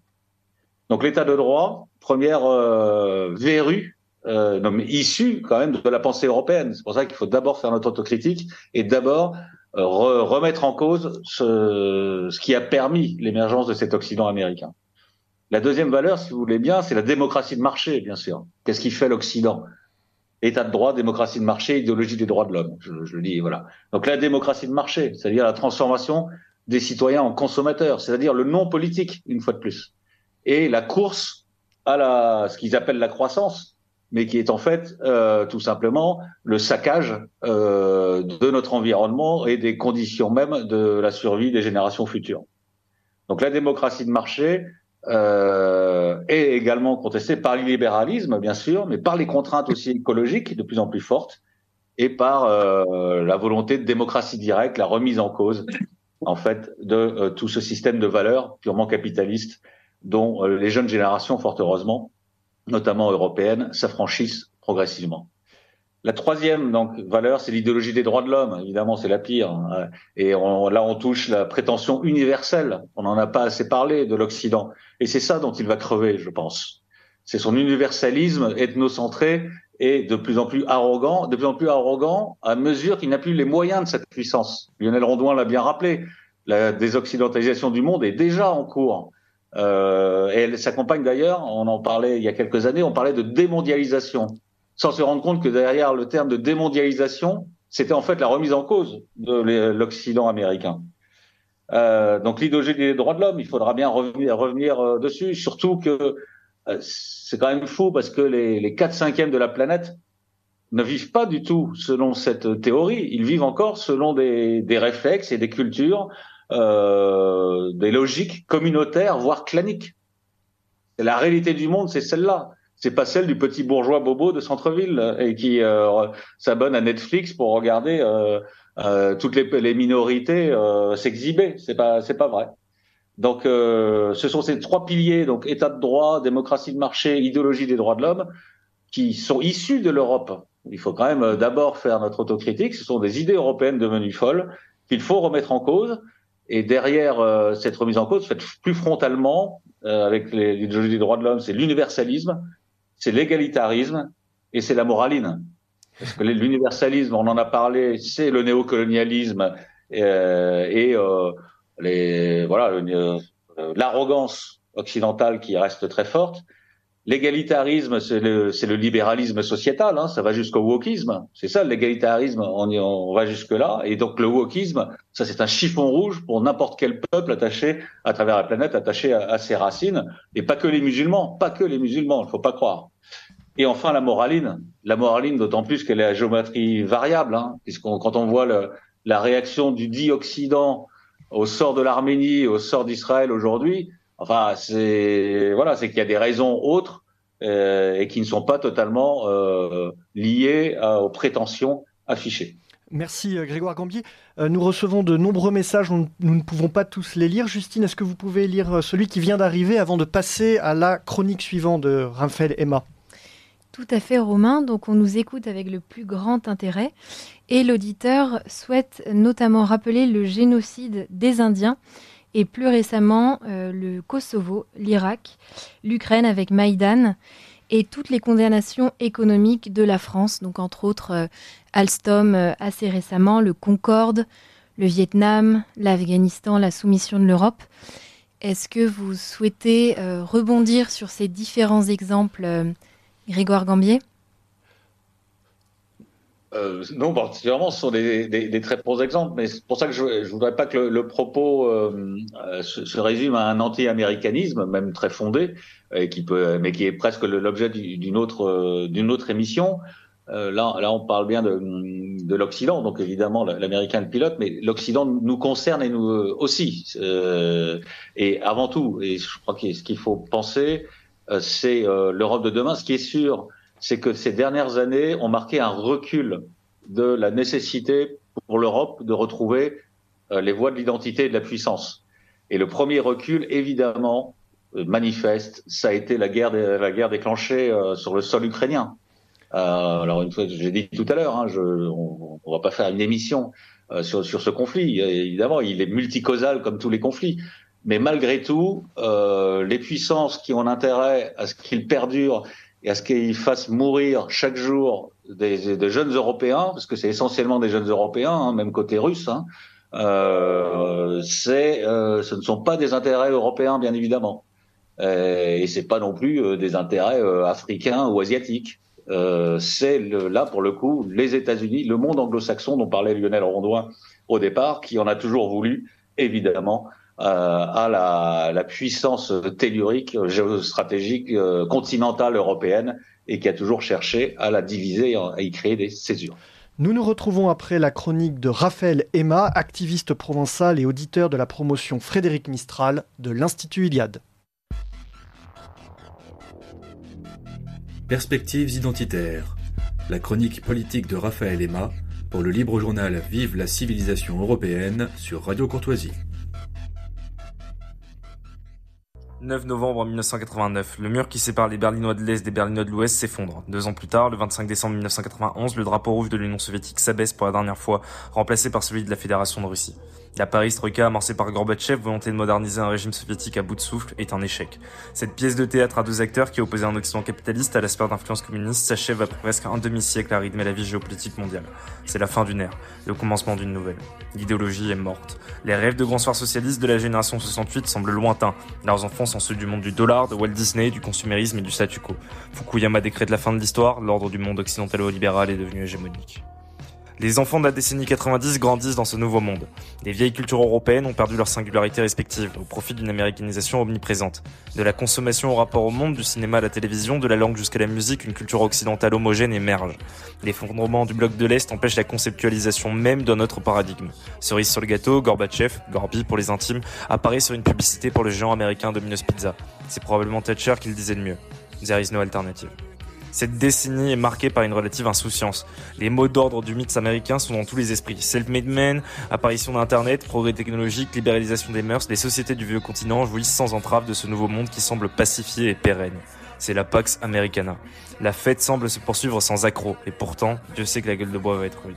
[SPEAKER 5] Donc l'état de droit, première euh, verrue, euh, issue quand même de la pensée européenne. C'est pour ça qu'il faut d'abord faire notre autocritique et d'abord euh, re remettre en cause ce, ce qui a permis l'émergence de cet Occident américain. La deuxième valeur, si vous voulez bien, c'est la démocratie de marché, bien sûr. Qu'est-ce qui fait l'Occident? État de droit, démocratie de marché, idéologie des droits de l'homme. Je, je, le dis, voilà. Donc la démocratie de marché, c'est-à-dire la transformation des citoyens en consommateurs, c'est-à-dire le non politique, une fois de plus et la course à la, ce qu'ils appellent la croissance, mais qui est en fait euh, tout simplement le saccage euh, de notre environnement et des conditions même de la survie des générations futures. Donc la démocratie de marché euh, est également contestée par l'illibéralisme, bien sûr, mais par les contraintes aussi écologiques de plus en plus fortes et par euh, la volonté de démocratie directe, la remise en cause en fait de euh, tout ce système de valeurs purement capitaliste dont euh, les jeunes générations, fort heureusement, notamment européennes, s'affranchissent progressivement. La troisième donc valeur, c'est l'idéologie des droits de l'homme. Évidemment, c'est la pire. hein. Et on- là, on touche la prétention universelle. On n'en a pas assez parlé de l'Occident. Et c'est ça dont il va crever, je pense. C'est son universalisme ethnocentré et de plus en plus arrogant, de plus en plus arrogant à mesure qu'il n'a plus les moyens de cette puissance. Lionel Rondouin l'a bien rappelé. La désoccidentalisation du monde est déjà en cours. Euh, et elle s'accompagne d'ailleurs, on en parlait il y a quelques années, on parlait de démondialisation, sans se rendre compte que derrière le terme de démondialisation, c'était en fait la remise en cause de l'Occident américain. Euh, donc l'idéologie des droits de l'homme, il faudra bien revenir, euh, dessus, surtout que euh, c'est quand même fou parce que les, les 4 cinquièmes de la planète ne vivent pas du tout selon cette théorie, ils vivent encore selon des réflexes et des cultures euh, des logiques communautaires, voire claniques. Et la réalité du monde, c'est celle-là. C'est pas celle du petit bourgeois bobo de centre-ville euh, et qui euh, s'abonne à Netflix pour regarder toutes les, minorités s'exhiber. C'est pas, c'est pas vrai. Donc, ce sont ces trois piliers, donc État de droit, démocratie de marché, idéologie des droits de l'homme, qui sont issus de l'Europe. Il faut quand même d'abord faire notre autocritique. Ce sont des idées européennes devenues folles qu'il faut remettre en cause. Et derrière euh, cette remise en cause, faite plus frontalement, euh, avec les- l'idéologie des droits de l'homme, c'est l'universalisme, c'est l'égalitarisme et c'est la moraline. Parce que l'universalisme, on en a parlé, c'est le néocolonialisme euh, et euh, les voilà euh, l'arrogance occidentale qui reste très forte. L'égalitarisme, c'est le, le libéralisme sociétal, hein, ça va jusqu'au wokisme. C'est ça, l'égalitarisme, on, y- on va jusque-là. Et donc le wokisme, ça c'est un chiffon rouge pour n'importe quel peuple attaché à travers la planète, attaché à, à ses racines. Et pas que les musulmans, pas que les musulmans, il faut pas croire. Et enfin la moraline. La moraline, d'autant plus qu'elle est à géométrie variable, hein, puisqu'on quand on voit le, la réaction du dit Occident au sort de l'Arménie, au sort d'Israël aujourd'hui, enfin c'est voilà, c'est qu'il y a des raisons autres euh, et qui ne sont pas totalement euh, liées à- aux prétentions affichées.
[SPEAKER 2] Merci euh, Grégoire Gambier. Euh, nous recevons de nombreux messages, nous ne pouvons pas tous les lire. Justine, est-ce que vous pouvez lire celui qui vient d'arriver avant de passer à la chronique suivante de Raphaël Emma?
[SPEAKER 10] Tout à fait, Romain. Donc, on nous écoute avec le plus grand intérêt. Et l'auditeur souhaite notamment rappeler le génocide des Indiens et plus récemment euh, le Kosovo, l'Irak, l'Ukraine avec Maïdan et toutes les condamnations économiques de la France. Donc, entre autres, euh, Alstom euh, assez récemment, le Concorde, le Vietnam, l'Afghanistan, la soumission de l'Europe. Est-ce que vous souhaitez rebondir sur ces différents exemples Grégoire Gambier?
[SPEAKER 5] Euh, non, particulièrement, ce sont des, des, des très bons exemples, mais c'est pour ça que je ne voudrais pas que le, le propos euh, euh, se, se résume à un anti-américanisme, même très fondé, et qui peut, mais qui est presque l'objet du- d'une autre, euh, d'une autre émission. Euh, là, là, on parle bien de, de l'Occident, donc évidemment l'Américain le pilote, mais l'Occident nous concerne et nous euh, aussi. Euh, et avant tout, et je crois que ce qu'il faut penser, euh, c'est euh, l'Europe de demain. Ce qui est sûr, c'est que ces dernières années ont marqué un recul de la nécessité pour l'Europe de retrouver euh, les voies de l'identité et de la puissance. Et le premier recul, évidemment, euh, manifeste, ça a été la guerre, la guerre déclenchée euh, sur le sol ukrainien. Alors une fois, j'ai dit tout à l'heure, hein, on, on va pas faire une émission sur, sur ce conflit. Évidemment, il est multicausal comme tous les conflits. Mais malgré tout, les puissances qui ont intérêt à ce qu'il perdure et à ce qu'il fasse mourir chaque jour des, jeunes Européens, parce que c'est essentiellement des jeunes Européens, hein, même côté russe, hein, euh, c'est, euh, ce ne sont pas des intérêts européens, bien évidemment. Euh, et c'est pas non plus des intérêts africains ou asiatiques. C'est là pour le coup les États-Unis, le monde anglo-saxon dont parlait Lionel Rondouin au départ, qui en a toujours voulu, évidemment, à la, la puissance tellurique, géostratégique, euh, continentale européenne et qui a toujours cherché à la diviser et à y créer des césures.
[SPEAKER 2] Nous nous retrouvons après la chronique de Raphaël Emma, activiste provençal et auditeur de la promotion Frédéric Mistral de l'Institut Iliade.
[SPEAKER 4] Perspectives identitaires. La chronique politique de Raphaël Emma pour le libre journal Vive la civilisation européenne sur Radio Courtoisie.
[SPEAKER 11] 9 novembre 1989, le mur qui sépare les Berlinois de l'Est des Berlinois de l'Ouest s'effondre. Deux ans plus tard, le 25 décembre 1991, le drapeau rouge de l'Union soviétique s'abaisse pour la dernière fois, remplacé par celui de la Fédération de Russie. La Paris-Troïka amorcée par Gorbatchev, volonté de moderniser un régime soviétique à bout de souffle, est un échec. Cette pièce de théâtre à deux acteurs qui opposait un Occident capitaliste à la sphère d'influence communiste s'achève après presque un demi-siècle à rythmer la vie géopolitique mondiale. C'est la fin d'une ère, le commencement d'une nouvelle. L'idéologie est morte. Les rêves de grands soirs socialistes de la génération 68 semblent lointains. Leurs enfants sont ceux du monde du dollar, de Walt Disney, du consumérisme et du statu quo. Fukuyama décrète la fin de l'histoire, l'ordre du monde occidentalo-libéral est devenu hégémonique. Les enfants de la décennie 90 grandissent dans ce nouveau monde. Les vieilles cultures européennes ont perdu leur singularité respective au profit d'une américanisation omniprésente. De la consommation au rapport au monde, du cinéma à la télévision, de la langue jusqu'à la musique, une culture occidentale homogène émerge. L'effondrement du bloc de l'Est empêche la conceptualisation même d'un autre paradigme. Cerise sur le gâteau, Gorbatchev, Gorby pour les intimes, apparaît sur une publicité pour le géant américain Domino's Pizza. C'est probablement Thatcher qui le disait le mieux. There is no alternative. Cette décennie est marquée par une relative insouciance. Les mots d'ordre du mythe américain sont dans tous les esprits. Self-made man, apparition d'Internet, progrès technologique, libéralisation des mœurs, les sociétés du vieux continent jouissent sans entrave de ce nouveau monde qui semble pacifié et pérenne. C'est la Pax Americana. La fête semble se poursuivre sans accroc, et pourtant, Dieu sait que la gueule de bois va être rude.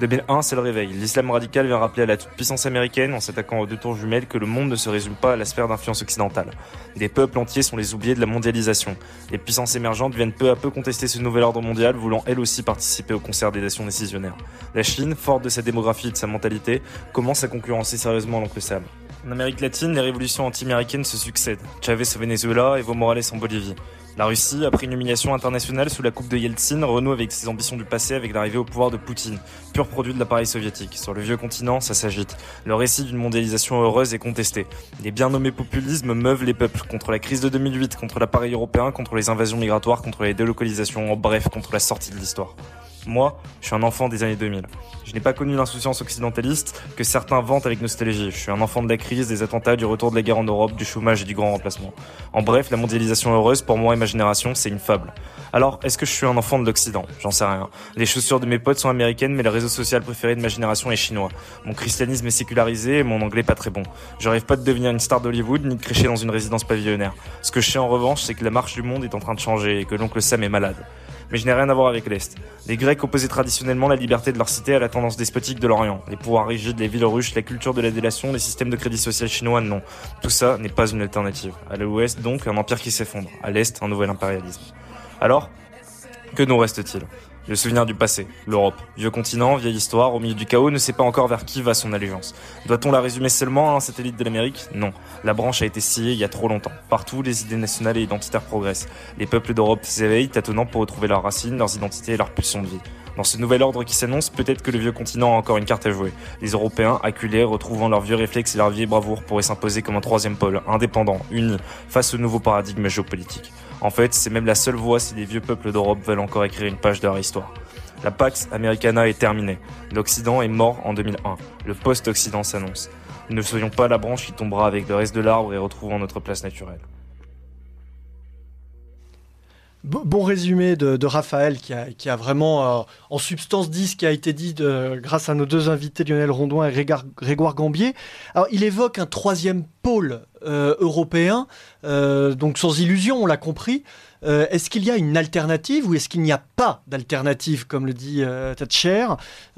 [SPEAKER 11] 2001, c'est le réveil. L'islam radical vient rappeler à la toute-puissance américaine, en s'attaquant aux deux tours jumelles, que le monde ne se résume pas à la sphère d'influence occidentale. Des peuples entiers sont les oubliés de la mondialisation. Les puissances émergentes viennent peu à peu contester ce nouvel ordre mondial, voulant elles aussi participer au concert des nations décisionnaires. La Chine, forte de sa démographie et de sa mentalité, commence à concurrencer sérieusement l'oncle Sam. En Amérique latine, les révolutions anti-américaines se succèdent. Chavez au Venezuela, Evo Morales en Bolivie. La Russie, après une humiliation internationale sous la coupe de Yeltsin, renoue avec ses ambitions du passé avec l'arrivée au pouvoir de Poutine, pur produit de l'appareil soviétique. Sur le vieux continent, ça s'agite. Le récit d'une mondialisation heureuse est contesté. Les bien nommés populismes meuvent les peuples contre la crise de 2008, contre l'appareil européen, contre les invasions migratoires, contre les délocalisations, en bref, contre la sortie de l'histoire. Moi, je suis un enfant des années 2000. Je n'ai pas connu l'insouciance occidentaliste que certains vantent avec nostalgie. Je suis un enfant de la crise, des attentats, du retour de la guerre en Europe, du chômage et du grand remplacement. En bref, la mondialisation heureuse, pour moi et ma génération, c'est une fable. Alors, est-ce que je suis un enfant de l'Occident? J'en sais rien. Les chaussures de mes potes sont américaines, mais le réseau social préféré de ma génération est chinois. Mon christianisme est sécularisé et mon anglais pas très bon. Je rêve pas de devenir une star d'Hollywood ni de crécher dans une résidence pavillonnaire. Ce que je sais en revanche, c'est que la marche du monde est en train de changer et que l'oncle Sam est malade mais je n'ai rien à voir avec l'Est. Les Grecs opposaient traditionnellement la liberté de leur cité à la tendance despotique de l'Orient. Les pouvoirs rigides, les villes ruches, la culture de la délation, les systèmes de crédit social chinois, non. Tout ça n'est pas une alternative. À l'ouest, donc, un empire qui s'effondre. À l'est, un nouvel impérialisme. Alors, que nous reste-t-il? Le souvenir du passé, l'Europe, vieux continent, vieille histoire, au milieu du chaos, ne sait pas encore vers qui va son allégeance. Doit-on la résumer seulement à un satellite de l'Amérique? Non. La branche a été sciée il y a trop longtemps. Partout, les idées nationales et identitaires progressent. Les peuples d'Europe s'éveillent, tâtonnant pour retrouver leurs racines, leurs identités et leurs pulsions de vie. Dans ce nouvel ordre qui s'annonce, peut-être que le vieux continent a encore une carte à jouer. Les Européens, acculés, retrouvant leurs vieux réflexes et leur vieille bravoure, pourraient s'imposer comme un troisième pôle, indépendant, uni, face au nouveau paradigme géopolitique. En fait, c'est même la seule voie si les vieux peuples d'Europe veulent encore écrire une page de leur histoire. La Pax Americana est terminée. L'Occident est mort en 2001. Le post-Occident s'annonce. Ne soyons pas la branche qui tombera avec le reste de l'arbre et retrouvons notre place naturelle.
[SPEAKER 2] Bon résumé de, Raphaël qui a, vraiment euh, en substance dit ce qui a été dit grâce à nos deux invités Lionel Rondouin et Grégoire, Gambier. Il évoque un troisième pôle euh, européen, euh, donc sans illusion, on l'a compris. Est-ce qu'il y a une alternative ou est-ce qu'il n'y a pas d'alternative, comme le dit Thatcher?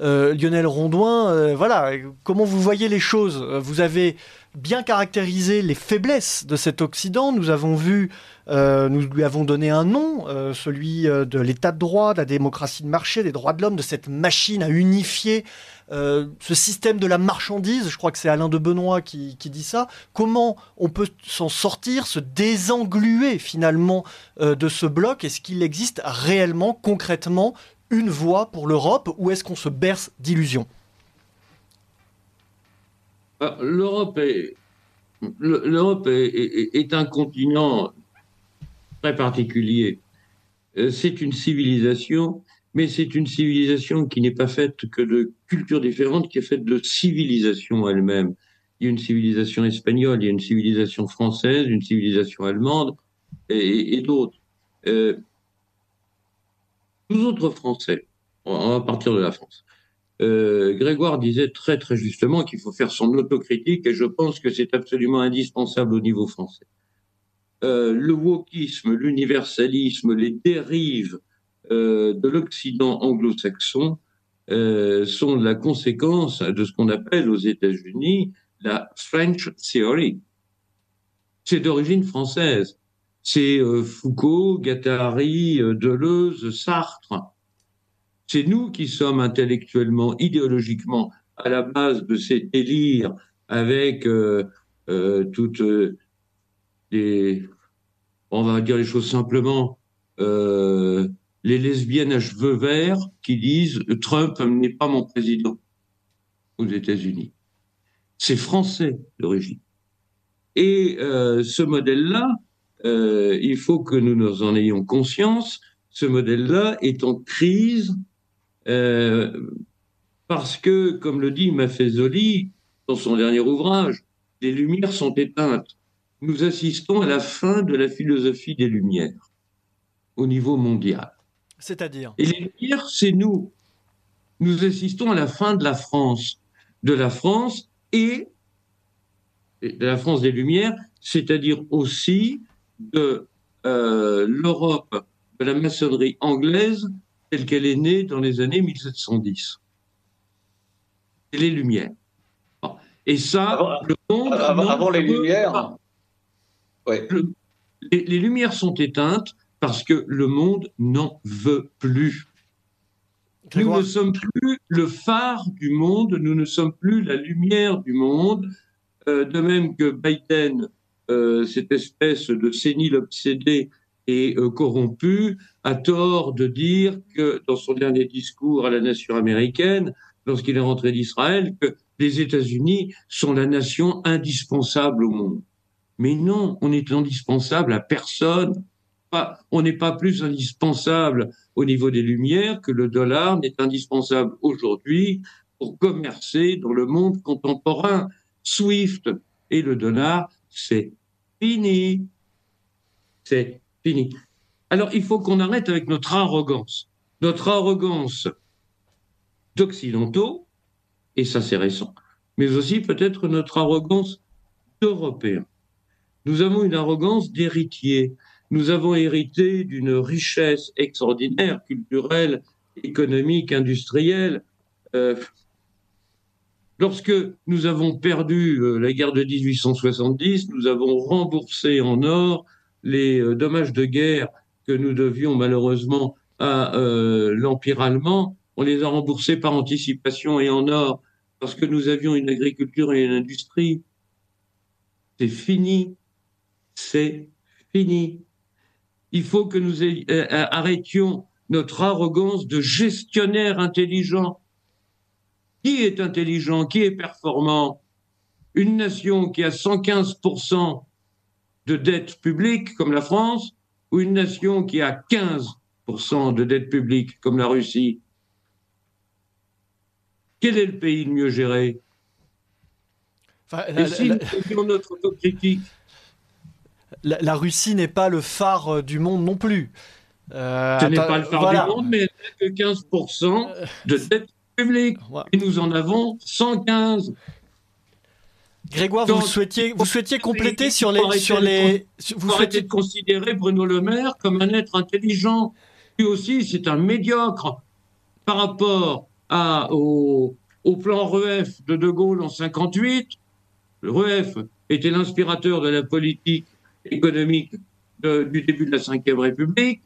[SPEAKER 2] Lionel Rondouin, voilà, comment vous voyez les choses? Vous avez bien caractérisé les faiblesses de cet Occident. Nous avons vu, euh, nous lui avons donné un nom, euh, celui de l'état de droit, de la démocratie de marché, des droits de l'homme, de cette machine à unifier euh, ce système de la marchandise. Je crois que c'est Alain de Benoît qui, qui, dit ça. Comment on peut s'en sortir, se désengluer finalement de ce bloc? Est-ce qu'il existe réellement, concrètement, une voie pour l'Europe ou est-ce qu'on se berce d'illusions?
[SPEAKER 3] L'Europe est, l'Europe est, un continent très particulier. euh, c'est une civilisation, mais c'est une civilisation qui n'est pas faite que de cultures différentes, qui est faite de civilisation elle-même. Il y a une civilisation espagnole, il y a une civilisation française, une civilisation allemande et, et d'autres. Euh, nous autres Français, on va partir de la France. Euh, Grégoire disait très très justement qu'il faut faire son autocritique et je pense que c'est absolument indispensable au niveau français. Euh, le wokisme, l'universalisme, les dérives euh, de l'Occident anglo-saxon euh, sont la conséquence de ce qu'on appelle aux États-Unis la French Theory. C'est d'origine française. C'est euh, Foucault, Guattari, euh, Deleuze, Sartre. C'est nous qui sommes intellectuellement, idéologiquement à la base de ces délires avec euh, euh, toutes euh, les, on va dire les choses simplement, les lesbiennes à cheveux verts qui disent Trump n'est pas mon président aux États-Unis. C'est français d'origine. Et ce modèle-là, il faut que nous nous en ayons conscience. Ce modèle-là est en crise euh, parce que, comme le dit Maffezoli dans son dernier ouvrage, les lumières sont éteintes. Nous assistons à la fin de la philosophie des lumières au niveau mondial.
[SPEAKER 2] C'est-à-dire?
[SPEAKER 3] Et les lumières, c'est nous. Nous assistons à la fin de la France, de la France et de la France des Lumières, c'est-à-dire aussi de euh, l'Europe de la maçonnerie anglaise telle qu'elle est née dans les années 1710. C'est les Lumières. Et ça,
[SPEAKER 5] Avant-
[SPEAKER 3] le monde
[SPEAKER 5] Avant, les Lumières,
[SPEAKER 3] pas.
[SPEAKER 5] ouais.
[SPEAKER 3] Le- les, les lumières sont éteintes parce que le monde n'en veut plus. Nous ne sommes plus le phare du monde, nous ne sommes plus la lumière du monde, euh, de même que Biden, euh, cette espèce de sénile obsédé et euh, corrompu, a tort de dire que dans son dernier discours à la nation américaine, lorsqu'il est rentré d'Israël, que les États-Unis sont la nation indispensable au monde. Mais non, on est indispensable à personne. On n'est pas plus indispensable au niveau des Lumières que le dollar n'est indispensable aujourd'hui pour commercer dans le monde contemporain. SWIFT et le dollar, c'est fini. C'est Alors il faut qu'on arrête avec notre arrogance. Notre arrogance d'occidentaux, et ça c'est récent, mais aussi peut-être notre arrogance d'Européens. Nous avons une arrogance d'héritiers. Nous avons hérité d'une richesse extraordinaire, culturelle, économique, industrielle. Euh, lorsque nous avons perdu euh, la guerre de 1870, nous avons remboursé en or les euh, dommages de guerre que nous devions malheureusement à euh, l'Empire allemand. On les a remboursés par anticipation et en or parce que nous avions une agriculture et une industrie. C'est fini. C'est fini. Il faut que nous euh, arrêtions notre arrogance de gestionnaire intelligent. Qui est intelligent? Qui est performant? Une nation qui a 115% de dette publique comme la France ou une nation qui a 15% de dette publique comme la Russie Quel est le pays le mieux géré?
[SPEAKER 2] Enfin,
[SPEAKER 3] Et
[SPEAKER 2] la,
[SPEAKER 3] si
[SPEAKER 2] la-
[SPEAKER 3] nous faisions notre autocritique?
[SPEAKER 2] La- la Russie n'est pas le phare euh, du monde non plus. Euh,
[SPEAKER 3] Ce n'est pas le phare
[SPEAKER 2] voilà.
[SPEAKER 3] du monde, mais elle n'a que 15% de dette publique. Et nous en avons 115.
[SPEAKER 2] Grégoire,
[SPEAKER 3] Donc,
[SPEAKER 2] vous souhaitiez, vous souhaitiez compléter sur les, sur les, vous souhaitiez
[SPEAKER 3] de considérer Bruno Le Maire comme un être intelligent. Lui aussi, c'est un médiocre par rapport à, au, au plan REF de De Gaulle en 58. Le REF était l'inspirateur de la politique économique de- du début de la Ve République.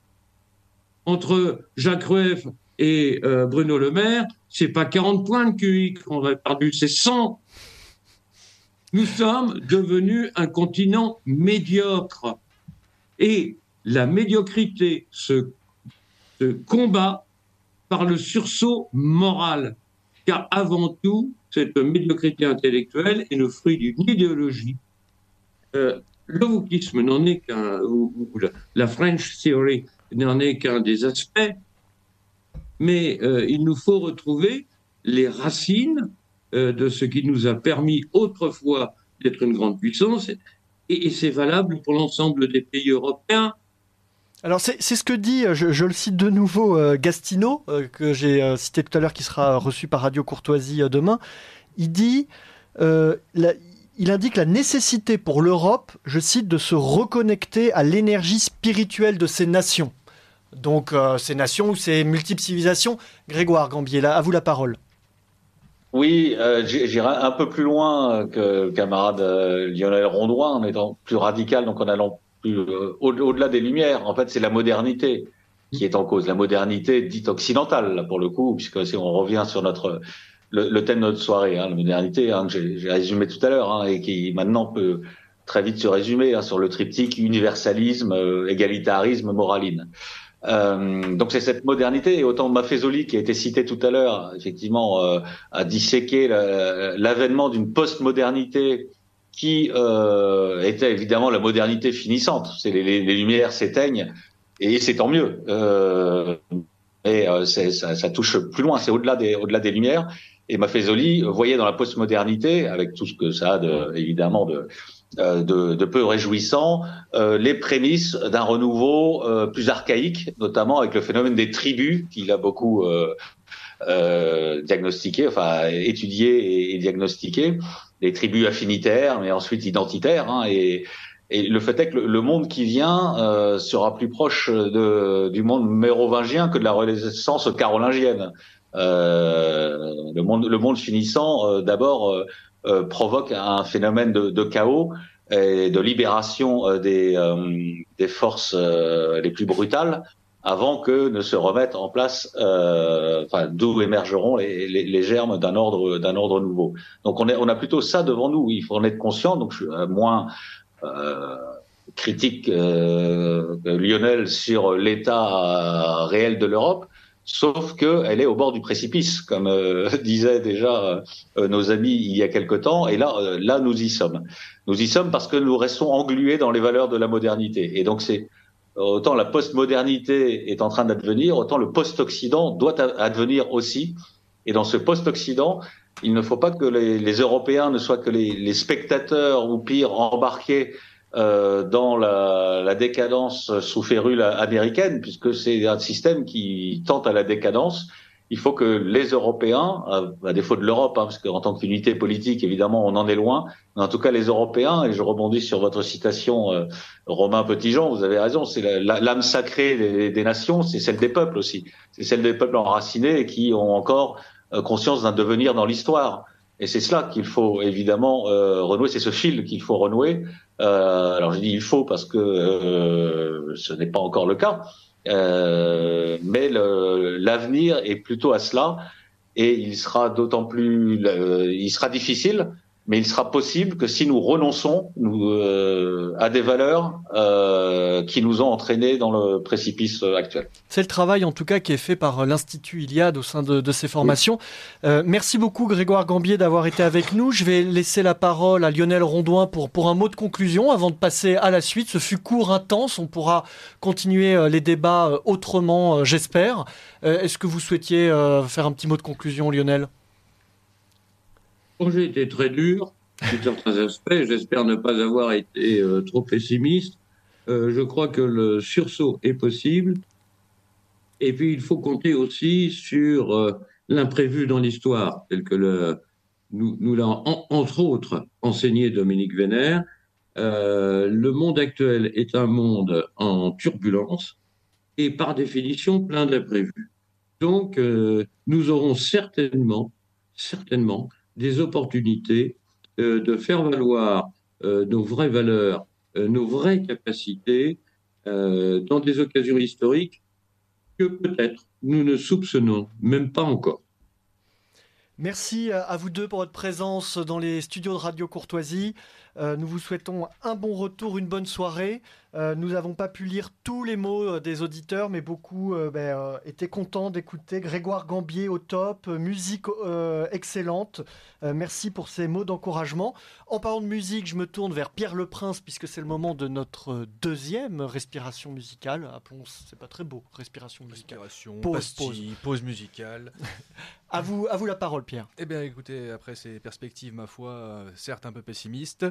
[SPEAKER 3] Entre Jacques Rueff et euh, Bruno Le Maire, c'est pas 40 points de QI qu'on a perdu, c'est 100. Nous sommes devenus un continent médiocre. Et la médiocrité se, combat par le sursaut moral. Car avant tout, cette médiocrité intellectuelle est le fruit d'une idéologie. Euh, le wokisme n'en est qu'un, ou, la French Theory n'en est qu'un des aspects, mais euh, il nous faut retrouver les racines euh, de ce qui nous a permis autrefois d'être une grande puissance, et, c'est valable pour l'ensemble des pays européens.
[SPEAKER 2] Alors c'est ce que dit, je, le cite de nouveau, euh, Gastino, euh, que j'ai euh, cité tout à l'heure, qui sera reçu par Radio Courtoisie euh, demain. Il dit, il indique la nécessité pour l'Europe, je cite, de se reconnecter à l'énergie spirituelle de ces nations. Donc ces nations ou ces multiples civilisations. Grégoire Gambier, là, à vous la parole.
[SPEAKER 5] Oui, euh, j'irai un peu plus loin que le camarade euh, Lionel Rondoin en étant plus radical, donc en allant plus euh, au- au-delà des Lumières. En fait, c'est la modernité qui est en cause, la modernité dite occidentale, là, pour le coup, puisque si on revient sur notre le, thème de notre soirée, hein, la modernité, hein, que j'ai j'ai résumé tout à l'heure, hein, et qui maintenant peut très vite se résumer hein, sur le triptyque universalisme, euh, égalitarisme, moraline. Euh, donc c'est cette modernité, et autant Maffezoli qui a été cité tout à l'heure, effectivement, euh, a disséqué la- l'avènement d'une postmodernité qui euh, était évidemment la modernité finissante. C'est les, les- les lumières s'éteignent et c'est tant mieux. Euh, et euh, ça, ça touche plus loin, c'est au-delà des, au-delà des lumières. Et Maffezoli voyait dans la postmodernité, avec tout ce que ça a de, évidemment de, de, de peu réjouissant, euh, les prémices d'un renouveau euh, plus archaïque, notamment avec le phénomène des tribus qu'il a beaucoup euh, euh, diagnostiqué, enfin étudié et, diagnostiqué, les tribus affinitaires, mais ensuite identitaires. hein, et, et le fait est que le, monde qui vient euh, sera plus proche de, du monde mérovingien que de la renaissance carolingienne. Euh, le monde, le monde finissant, euh, d'abord, euh, provoque un phénomène de, de chaos et de libération euh, des, euh, des forces euh, les plus brutales avant que ne se remettent en place, enfin, d'où émergeront les, les, les germes d'un ordre, d'un ordre nouveau. Donc on, est, on a plutôt ça devant nous. Il faut en être conscient. Donc je suis moins critique euh, Lionel sur l'état réel de l'Europe, sauf que elle est au bord du précipice, comme euh, disaient déjà euh, nos amis il y a quelque temps. Et là, euh, là, nous y sommes. Nous y sommes parce que nous restons englués dans les valeurs de la modernité. Et donc c'est autant la postmodernité est en train d'advenir, autant le post-Occident doit advenir aussi. Et dans ce post-Occident, il ne faut pas que les, Européens ne soient que les spectateurs ou pire embarqués euh, dans la, la décadence sous férule américaine, puisque c'est un système qui tente à la décadence. Il faut que les Européens, à, à défaut de l'Europe, hein, parce qu'en tant qu'unité politique, évidemment, on en est loin, mais en tout cas les Européens, et je rebondis sur votre citation, euh, Romain Petitjean, vous avez raison, c'est l'âme sacrée des, des nations, c'est celle des peuples aussi. C'est celle des peuples enracinés et qui ont encore euh, conscience d'un devenir dans l'histoire. Et c'est cela qu'il faut évidemment euh, renouer, c'est ce fil qu'il faut renouer. Euh, alors je dis il faut parce que euh, ce n'est pas encore le cas, euh, mais l'avenir est plutôt à cela. Et il sera d'autant plus, il sera difficile, mais il sera possible que si nous renonçons nous, euh, à des valeurs euh, qui nous ont entraînés dans le précipice actuel.
[SPEAKER 2] C'est le travail en tout cas qui est fait par l'Institut Iliade au sein de, de ces formations. Euh, merci beaucoup Grégoire Gambier d'avoir été avec nous. Je vais laisser la parole à Lionel Rondouin pour, pour un mot de conclusion avant de passer à la suite. Ce fut court, intense. On pourra continuer les débats autrement, j'espère. Est-ce que vous souhaitiez faire un petit mot de conclusion Lionel?
[SPEAKER 3] Projet était très dur sur certains aspects. J'espère ne pas avoir été euh, trop pessimiste. Euh, je crois que le sursaut est possible. Et puis, il faut compter aussi sur euh, l'imprévu dans l'histoire, tel que nous, l'a en- entre autres enseigné Dominique Vénère. Le monde actuel est un monde en turbulence et par définition plein d'imprévus. Donc, nous aurons certainement, certainement, des opportunités euh, de faire valoir euh, nos vraies valeurs, euh, nos vraies capacités dans des occasions historiques que peut-être nous ne soupçonnons même pas encore.
[SPEAKER 2] Merci à vous deux pour votre présence dans les studios de Radio Courtoisie. Euh, nous vous souhaitons un bon retour, une bonne soirée. Euh, nous n'avons pas pu lire tous les mots euh, des auditeurs, mais beaucoup ben, étaient contents d'écouter Grégoire Gambier au top, musique excellente. Merci pour ces mots d'encouragement. En parlant de musique, je me tourne vers Pierre Le Prince, puisque c'est le moment de notre deuxième respiration musicale. Appelons, c'est pas très beau, respiration musicale.
[SPEAKER 4] Respiration,
[SPEAKER 2] Pause,
[SPEAKER 4] pastille, pause musicale.
[SPEAKER 2] À vous, la parole, Pierre.
[SPEAKER 4] Eh bien, écoutez, après ces perspectives, ma foi, euh, certes un peu pessimistes,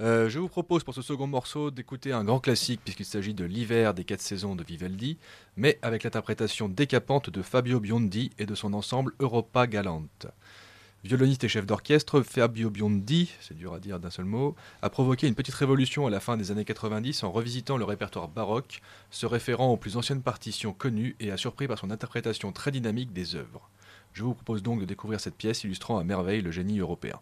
[SPEAKER 4] euh, je vous propose pour ce second morceau d'écouter un grand classique, puisqu'il s'agit de L'hiver des quatre saisons de Vivaldi, mais avec l'interprétation décapante de Fabio Biondi et de son ensemble Europa Galante. Violoniste et chef d'orchestre, Fabio Biondi, c'est dur à dire d'un seul mot, a provoqué une petite révolution à la fin des années 90 en revisitant le répertoire baroque, se référant aux plus anciennes partitions connues et a surpris par son interprétation très dynamique des œuvres. Je vous propose donc de découvrir cette pièce illustrant à merveille le génie européen.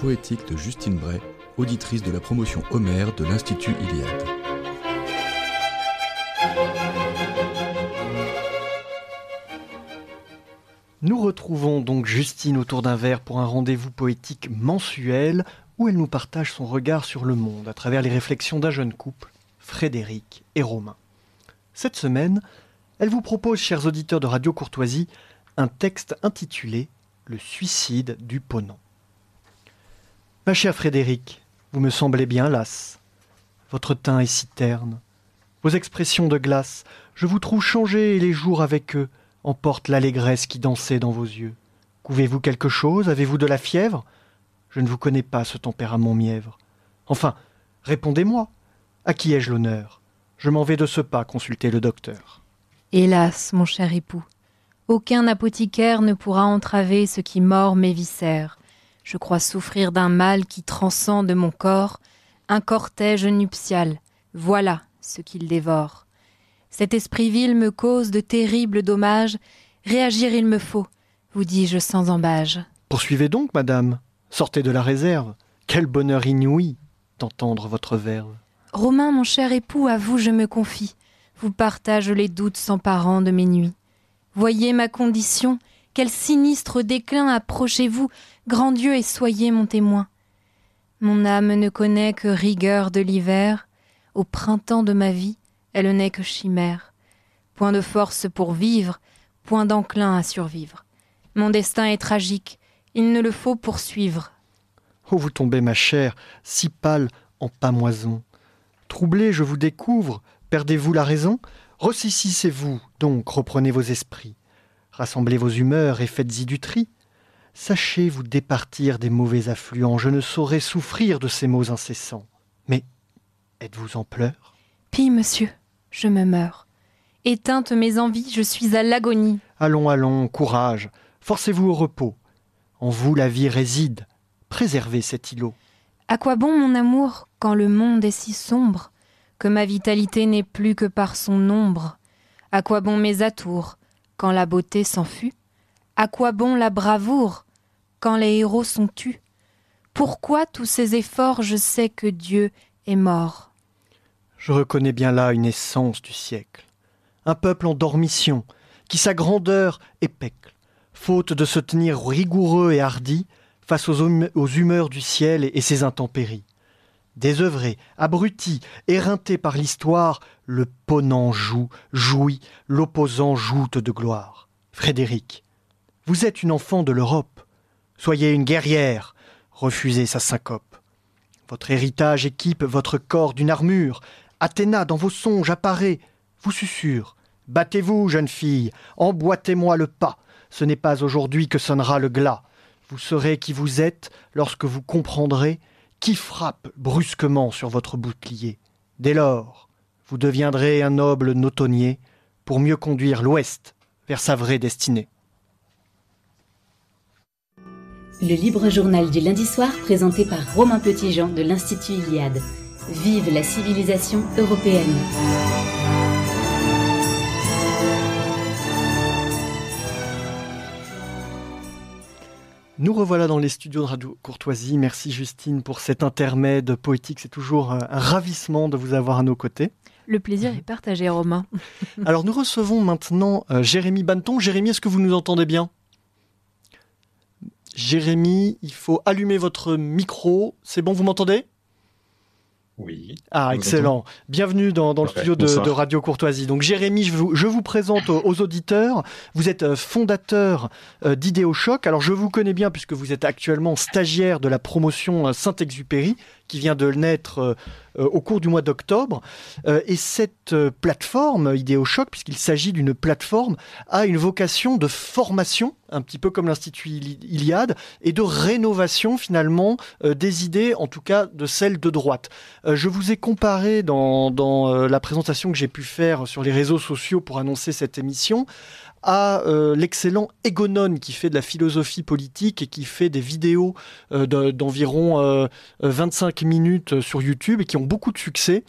[SPEAKER 12] Poétique de Justine Bray, auditrice de la promotion Homère de l'Institut Iliade.
[SPEAKER 2] Nous retrouvons donc Justine autour d'un verre pour un rendez-vous poétique mensuel où elle nous partage son regard sur le monde à travers les réflexions d'un jeune couple, Frédéric et Romain. Cette semaine, elle vous propose, chers auditeurs de Radio Courtoisie, un texte intitulé Le suicide du Ponant. Ma chère Frédéric, vous me semblez bien lasse. Votre teint est si terne. Vos expressions de glace, je vous trouve changé et les jours avec eux emportent l'allégresse qui dansait dans vos yeux. Couvez-vous quelque chose? Avez-vous de la fièvre? Je ne vous connais pas, ce tempérament mièvre. Enfin, répondez-moi. À qui ai-je l'honneur? Je m'en vais de ce pas consulter le docteur.
[SPEAKER 10] Hélas, mon cher époux, aucun apothicaire ne pourra entraver ce qui mord mes viscères. Je crois souffrir d'un mal qui transcende mon corps, un cortège nuptial. Voilà ce qu'il dévore. Cet esprit vil me cause de terribles dommages. Réagir il me faut, vous dis-je sans embâge.
[SPEAKER 2] Poursuivez donc, madame. Sortez de la réserve. Quel bonheur inouï d'entendre votre verve.
[SPEAKER 10] Romain, mon cher époux, à vous je me confie. Vous partage les doutes sans parents de mes nuits. Voyez ma condition, quel sinistre déclin approchez-vous, grand Dieu, et soyez mon témoin. Mon âme ne connaît que rigueur de l'hiver, au printemps de ma vie, elle n'est que chimère. Point de force pour vivre, point d'enclin à survivre. Mon destin est tragique, il ne le faut poursuivre.
[SPEAKER 2] Oh, vous tombez, ma chère, si pâle en pamoison. Troublé, je vous découvre, perdez-vous la raison? Ressaisissez-vous, donc, reprenez vos esprits. Rassemblez vos humeurs et faites-y du tri. Sachez vous départir des mauvais affluents, je ne saurais souffrir de ces maux incessants. Mais êtes-vous en pleurs?
[SPEAKER 10] Pis, monsieur, je me meurs. Éteintes mes envies, je suis à l'agonie.
[SPEAKER 2] Allons, allons, courage, forcez-vous au repos. En vous la vie réside, préservez cet îlot.
[SPEAKER 10] À quoi bon mon amour quand le monde est si sombre, que ma vitalité n'est plus que par son ombre? À quoi bon mes atours quand la beauté s'enfuit? À quoi bon la bravoure quand les héros sont tus? Pourquoi tous ces efforts je sais que Dieu est mort
[SPEAKER 2] Je reconnais bien là une essence du siècle. Un peuple en dormition, qui sa grandeur épecle, faute de se tenir rigoureux et hardi face aux, hum- humeurs du ciel et, et ses intempéries. Désœuvré, abruti, éreinté par l'histoire, le ponant joue, jouit, l'opposant joute de gloire. Frédéric, vous êtes une enfant de l'Europe. Soyez une guerrière, refusez sa syncope. Votre héritage équipe votre corps d'une armure. Athéna, dans vos songes, apparaît, vous susurre. Battez-vous, jeune fille, emboîtez-moi le pas. Ce n'est pas aujourd'hui que sonnera le glas. Vous saurez qui vous êtes lorsque vous comprendrez qui frappe brusquement sur votre bouclier. Dès lors, vous deviendrez un noble notonnier pour mieux conduire l'Ouest vers sa vraie destinée.
[SPEAKER 1] Le libre journal du lundi soir présenté par Romain Petitjean de l'Institut Iliade. Vive la civilisation européenne.
[SPEAKER 2] Nous revoilà dans les studios de Radio Courtoisie. Merci Justine pour cet intermède poétique. C'est toujours euh, un ravissement de vous avoir à nos côtés.
[SPEAKER 10] Le plaisir est partagé, Romain.
[SPEAKER 2] Alors nous recevons maintenant euh, Jérémy Banton. Jérémy, est-ce que vous nous entendez bien? Jérémy, il faut allumer votre micro. C'est bon, vous m'entendez?
[SPEAKER 13] Oui.
[SPEAKER 2] Ah, excellent. Bienvenue dans, dans le studio de, Radio Courtoisie. Donc, Jérémy, je vous, je vous présente aux, aux auditeurs. Vous êtes euh, fondateur euh, d'Idéo Choc. Alors, je vous connais bien puisque vous êtes actuellement stagiaire de la promotion euh, Saint-Exupéry qui vient de naître euh, euh, au cours du mois d'octobre. Euh, et cette plateforme, Idéo Choc, puisqu'il s'agit d'une plateforme, a une vocation de formation, un petit peu comme l'Institut Ili- Iliade, et de rénovation finalement des idées, en tout cas de celles de droite. Je vous ai comparé dans, la présentation que j'ai pu faire sur les réseaux sociaux pour annoncer cette émission à euh, l'excellent Egonon qui fait de la philosophie politique et qui fait des vidéos euh, de- d'environ euh, euh, 25 minutes sur YouTube et qui ont beaucoup de succès,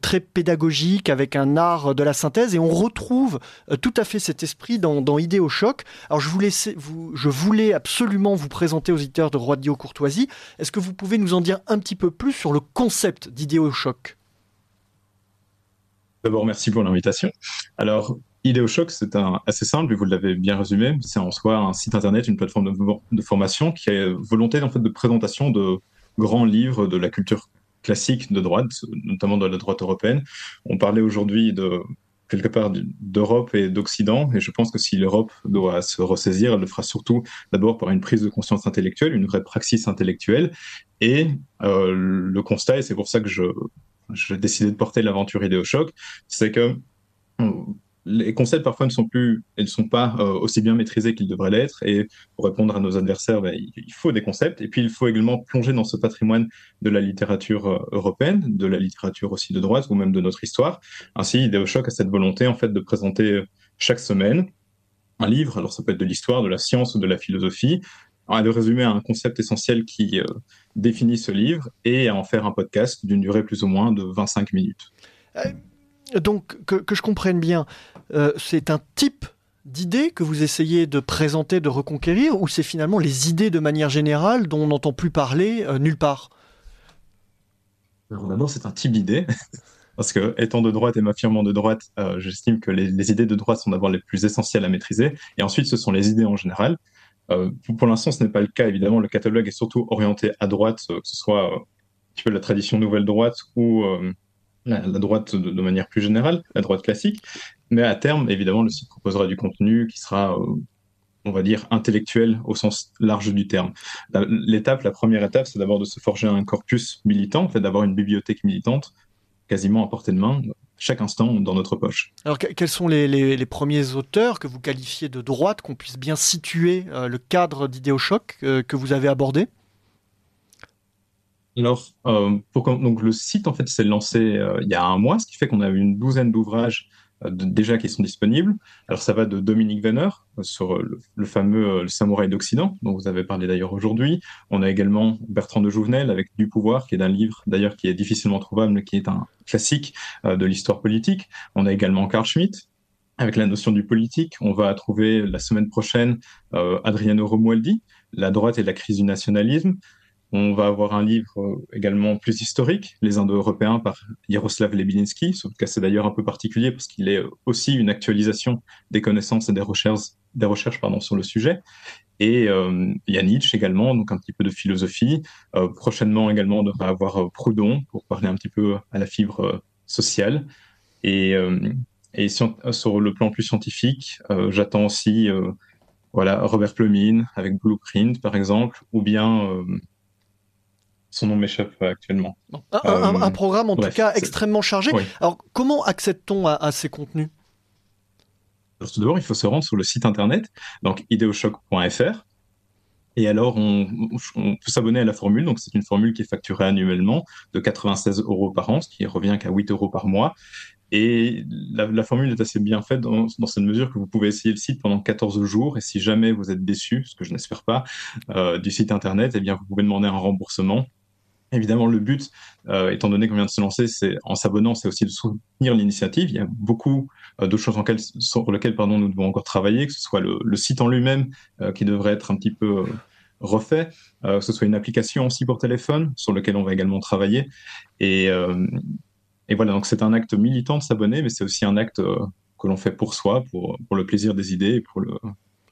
[SPEAKER 2] très pédagogiques avec un art de la synthèse et on retrouve tout à fait cet esprit dans, dans Idéo Choc. Alors je, voulais absolument vous présenter aux auditeurs de Radio Courtoisie. Est-ce que vous pouvez nous en dire un petit peu plus sur le concept d'Idéo Choc
[SPEAKER 13] D'abord, merci pour l'invitation. Alors, IdeoShock, c'est un, assez simple, vous l'avez bien résumé. C'est en soi un site internet, une plateforme de, formation qui a volonté en fait, de présentation de grands livres de la culture classique de droite, notamment de la droite européenne. On parlait aujourd'hui de quelque part d'Europe et d'Occident, et je pense que si l'Europe doit se ressaisir, elle le fera surtout d'abord par une prise de conscience intellectuelle, une vraie praxis intellectuelle, et euh, le constat, et c'est pour ça que je, j'ai décidé de porter l'aventure IdeoShock, c'est que les concepts parfois ne sont plus, ils ne sont pas euh, aussi bien maîtrisés qu'ils devraient l'être. Et pour répondre à nos adversaires, ben, il, faut des concepts. Et puis il faut également plonger dans ce patrimoine de la littérature euh, européenne, de la littérature aussi de droite ou même de notre histoire. Ainsi, Idéochoc a cette volonté en fait de présenter euh, chaque semaine un livre. Alors ça peut être de l'histoire, de la science ou de la philosophie, à le résumer à un concept essentiel qui définit ce livre et à en faire un podcast d'une durée plus ou moins de 25 minutes.
[SPEAKER 2] Donc, que, je comprenne bien, euh, c'est un type d'idées que vous essayez de présenter, de reconquérir, ou c'est finalement les idées de manière générale dont on n'entend plus parler euh, nulle part?
[SPEAKER 13] D'abord, c'est un type d'idée. Parce que, étant de droite et m'affirmant de droite, euh, j'estime que les, idées de droite sont d'abord les plus essentielles à maîtriser. Et ensuite, ce sont les idées en général. Pour l'instant, ce n'est pas le cas. Évidemment, le catalogue est surtout orienté à droite, que ce soit un petit peu la tradition nouvelle droite ou la, droite de, manière plus générale, la droite classique. Mais à terme, évidemment, le site proposera du contenu qui sera, euh, on va dire, intellectuel au sens large du terme. L'étape, la première étape, c'est d'abord de se forger un corpus militant, en fait, d'avoir une bibliothèque militante quasiment à portée de main, chaque instant dans notre poche.
[SPEAKER 2] Alors, que- quels sont les, les- les premiers auteurs que vous qualifiez de droite, qu'on puisse bien situer euh, le cadre d'Idéochoc euh, que vous avez abordé?
[SPEAKER 13] Alors, euh, pour donc le site en fait s'est lancé euh, il y a un mois, ce qui fait qu'on a une douzaine d'ouvrages euh, déjà qui sont disponibles. Alors ça va de Dominique Venner euh, sur euh, le, le fameux euh, le samouraï d'Occident dont vous avez parlé d'ailleurs aujourd'hui. On a également Bertrand de Jouvenel avec Du pouvoir qui est un livre d'ailleurs qui est difficilement trouvable mais qui est un classique de l'histoire politique. On a également Carl Schmitt avec la notion du politique. On va trouver la semaine prochaine euh, Adriano Romualdi, La droite et la crise du nationalisme. On va avoir un livre euh, également plus historique, Les Indo-Européens par Jaroslav Lebininski. Ce cas, c'est d'ailleurs un peu particulier parce qu'il est aussi une actualisation des connaissances et des recherches, des recherches pardon, sur le sujet. Et euh, il y a Nietzsche également, donc un petit peu de philosophie. Euh, prochainement également, on devrait avoir euh, Proudhon pour parler un petit peu à la fibre sociale. Et, sur le plan plus scientifique, j'attends aussi voilà, Robert Plumine avec Blueprint, par exemple, ou bien son nom m'échappe euh, actuellement.
[SPEAKER 2] un,
[SPEAKER 13] Euh,
[SPEAKER 2] un programme en
[SPEAKER 13] bref,
[SPEAKER 2] tout cas extrêmement chargé.
[SPEAKER 13] Oui.
[SPEAKER 2] Alors, comment accède-t-on à, à ces contenus?
[SPEAKER 13] Alors, tout d'abord, il faut se rendre sur le site internet, donc ideoshock.fr. Et alors, on, on peut s'abonner à la formule. Donc, c'est une formule qui est facturée annuellement de 96 euros par an, ce qui revient qu'à 8 euros par mois. Et la, la formule est assez bien faite dans, dans cette mesure que vous pouvez essayer le site pendant 14 jours. Et si jamais vous êtes déçu, ce que je n'espère pas, euh, du site internet, eh bien, vous pouvez demander un remboursement. Évidemment, le but, euh, étant donné qu'on vient de se lancer, c'est en s'abonnant, c'est aussi de soutenir l'initiative. Il y a beaucoup euh, de choses sur lesquelles pardon, nous devons encore travailler, que ce soit le, site en lui-même euh, qui devrait être un petit peu euh, refait, que ce soit une application aussi pour téléphone sur lequel on va également travailler. Et, voilà, donc c'est un acte militant de s'abonner, mais c'est aussi un acte que l'on fait pour soi, pour, pour le plaisir des idées et pour le,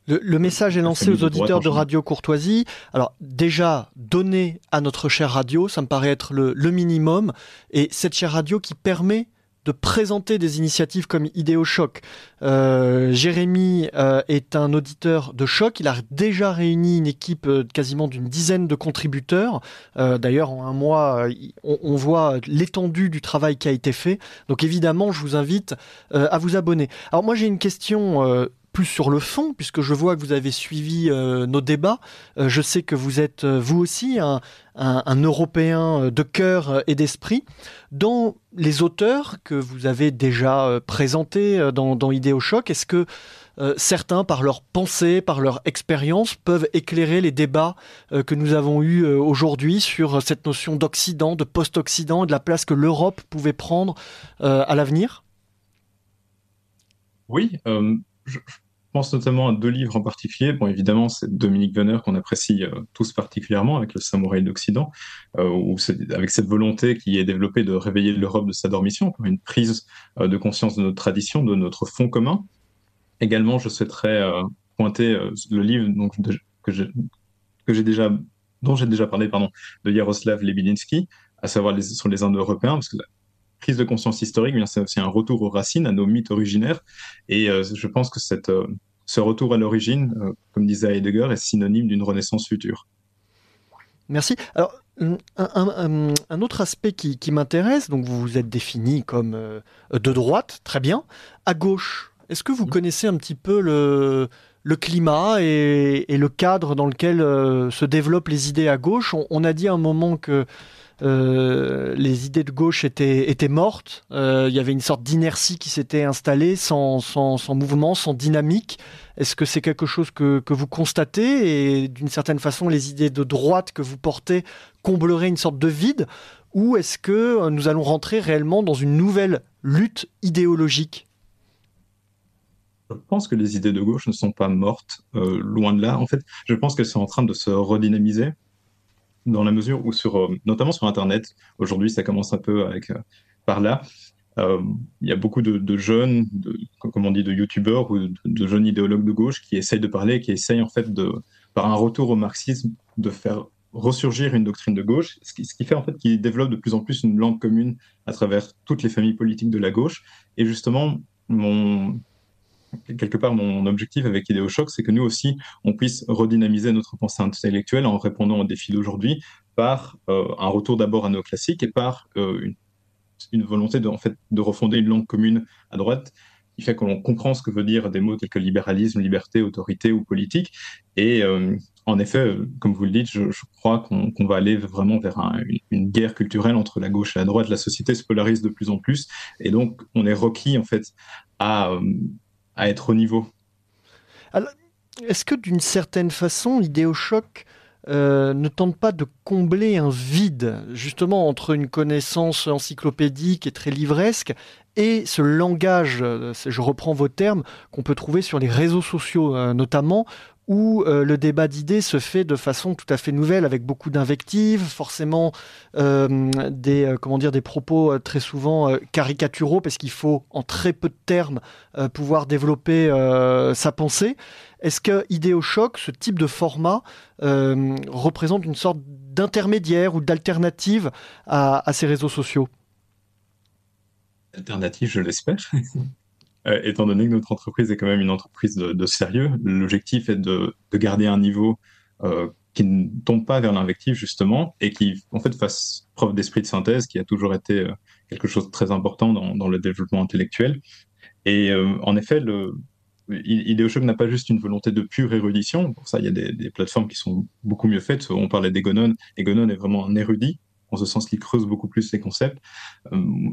[SPEAKER 2] Le, le message est lancé aux auditeurs de. Radio Courtoisie. Alors déjà, donner à notre chère radio, ça me paraît être le, le minimum. Et cette chère radio qui permet de présenter des initiatives comme Idéo Choc. Euh, Jérémy euh, est un auditeur de choc. Il a déjà réuni une équipe euh, quasiment d'une dizaine de contributeurs. Euh, D'ailleurs, en un mois, euh, on, on voit l'étendue du travail qui a été fait. Donc évidemment, je vous invite euh, à vous abonner. Alors moi, j'ai une question. Plus sur le fond, puisque je vois que vous avez suivi euh, nos débats. Euh, je sais que vous êtes, euh, vous aussi, un, Européen de cœur et d'esprit. Dans les auteurs que vous avez déjà présentés dans, dans Choc, est-ce que certains, par leur pensée, par leur expérience, peuvent éclairer les débats que nous avons eus aujourd'hui sur cette notion d'Occident, de post-Occident de la place que l'Europe pouvait prendre à l'avenir?
[SPEAKER 13] Oui, pense notamment à deux livres en particulier. Bon, évidemment, c'est Dominique Venner qu'on apprécie euh, tous particulièrement avec le Samouraï d'Occident, euh, où c'est avec cette volonté qui est développée de réveiller l'Europe de sa dormition, pour une prise euh, de conscience de notre tradition, de notre fond commun. Également, je souhaiterais euh, pointer euh, le livre de- que j'ai déjà dont j'ai déjà parlé pardon de Jaroslav Lebininski, à savoir sur les Indo-Européens, parce que prise de conscience historique, eh c'est aussi un retour aux racines, à nos mythes originaires, et euh, je pense que cette, euh, ce retour à l'origine, euh, comme disait Heidegger, est synonyme d'une renaissance future.
[SPEAKER 2] Merci. Alors, un, un- un- un autre aspect qui, qui m'intéresse, donc vous vous êtes défini comme euh, de droite, très bien. À gauche, Est-ce que vous connaissez un petit peu le, le climat et, et le cadre dans lequel euh, se développent les idées à gauche? On, on a dit à un moment que euh, les idées de gauche étaient, étaient mortes. Euh, il y avait une sorte d'inertie qui s'était installée, sans, sans, mouvement, sans dynamique. Est-ce que c'est quelque chose que, que vous constatez? Et d'une certaine façon les idées de droite que vous portez combleraient une sorte de vide? Ou est-ce que nous allons rentrer réellement dans une nouvelle lutte idéologique?
[SPEAKER 13] Je pense que les idées de gauche ne sont pas mortes, euh, loin de là. En fait, je pense qu'elles sont en train de se redynamiser dans la mesure où, sur, euh, notamment sur Internet, aujourd'hui ça commence un peu avec, euh, par là, euh, il y a beaucoup de, jeunes, de, comme on dit, de youtubeurs ou de, de, jeunes idéologues de gauche qui essayent de parler, qui essayent en fait de, par un retour au marxisme, de faire ressurgir une doctrine de gauche, ce qui, ce qui fait en fait qu'ils développent de plus en plus une langue commune à travers toutes les familles politiques de la gauche. Et justement, mon, quelque part mon objectif avec IdeoShock, c'est que nous aussi, on puisse redynamiser notre pensée intellectuelle en répondant aux défis d'aujourd'hui par euh, un retour d'abord à nos classiques et par euh, une, volonté de, en fait, de refonder une langue commune à droite qui fait qu'on comprend ce que veut dire des mots tels que libéralisme, liberté, autorité ou politique. Et euh, en effet, comme vous le dites, je, crois qu'on qu va aller vraiment vers un, une, une, guerre culturelle entre la gauche et la droite. La société se polarise de plus en plus, et donc on est requis en fait à, à être au niveau.
[SPEAKER 2] Est-ce que d'une certaine façon, Idéochoc euh, ne tente pas de combler un vide, justement, entre une connaissance encyclopédique et très livresque et ce langage, euh, je reprends vos termes, qu'on peut trouver sur les réseaux sociaux euh, notamment, où euh, le débat d'idées se fait de façon tout à fait nouvelle, avec beaucoup d'invectives, forcément euh, des, euh, comment dire, des propos très souvent caricaturaux, parce qu'il faut en très peu de termes pouvoir développer sa pensée. Est-ce que Idéochoc, ce type de format, représente une sorte d'intermédiaire ou d'alternative à ces réseaux sociaux?
[SPEAKER 13] Alternative, je l'espère. Euh, étant donné que notre entreprise est quand même une entreprise de, sérieux, l'objectif est de, de, garder un niveau euh, qui ne tombe pas vers l'invective justement et qui en fait fasse preuve d'esprit de synthèse qui a toujours été euh, quelque chose de très important dans, le développement intellectuel. Et en effet, le, n'a pas juste une volonté de pure érudition. Pour ça, il y a des, plateformes qui sont beaucoup mieux faites. On parlait d'Egonon. Egonon est vraiment un érudit, en ce sens qu'il creuse beaucoup plus les concepts.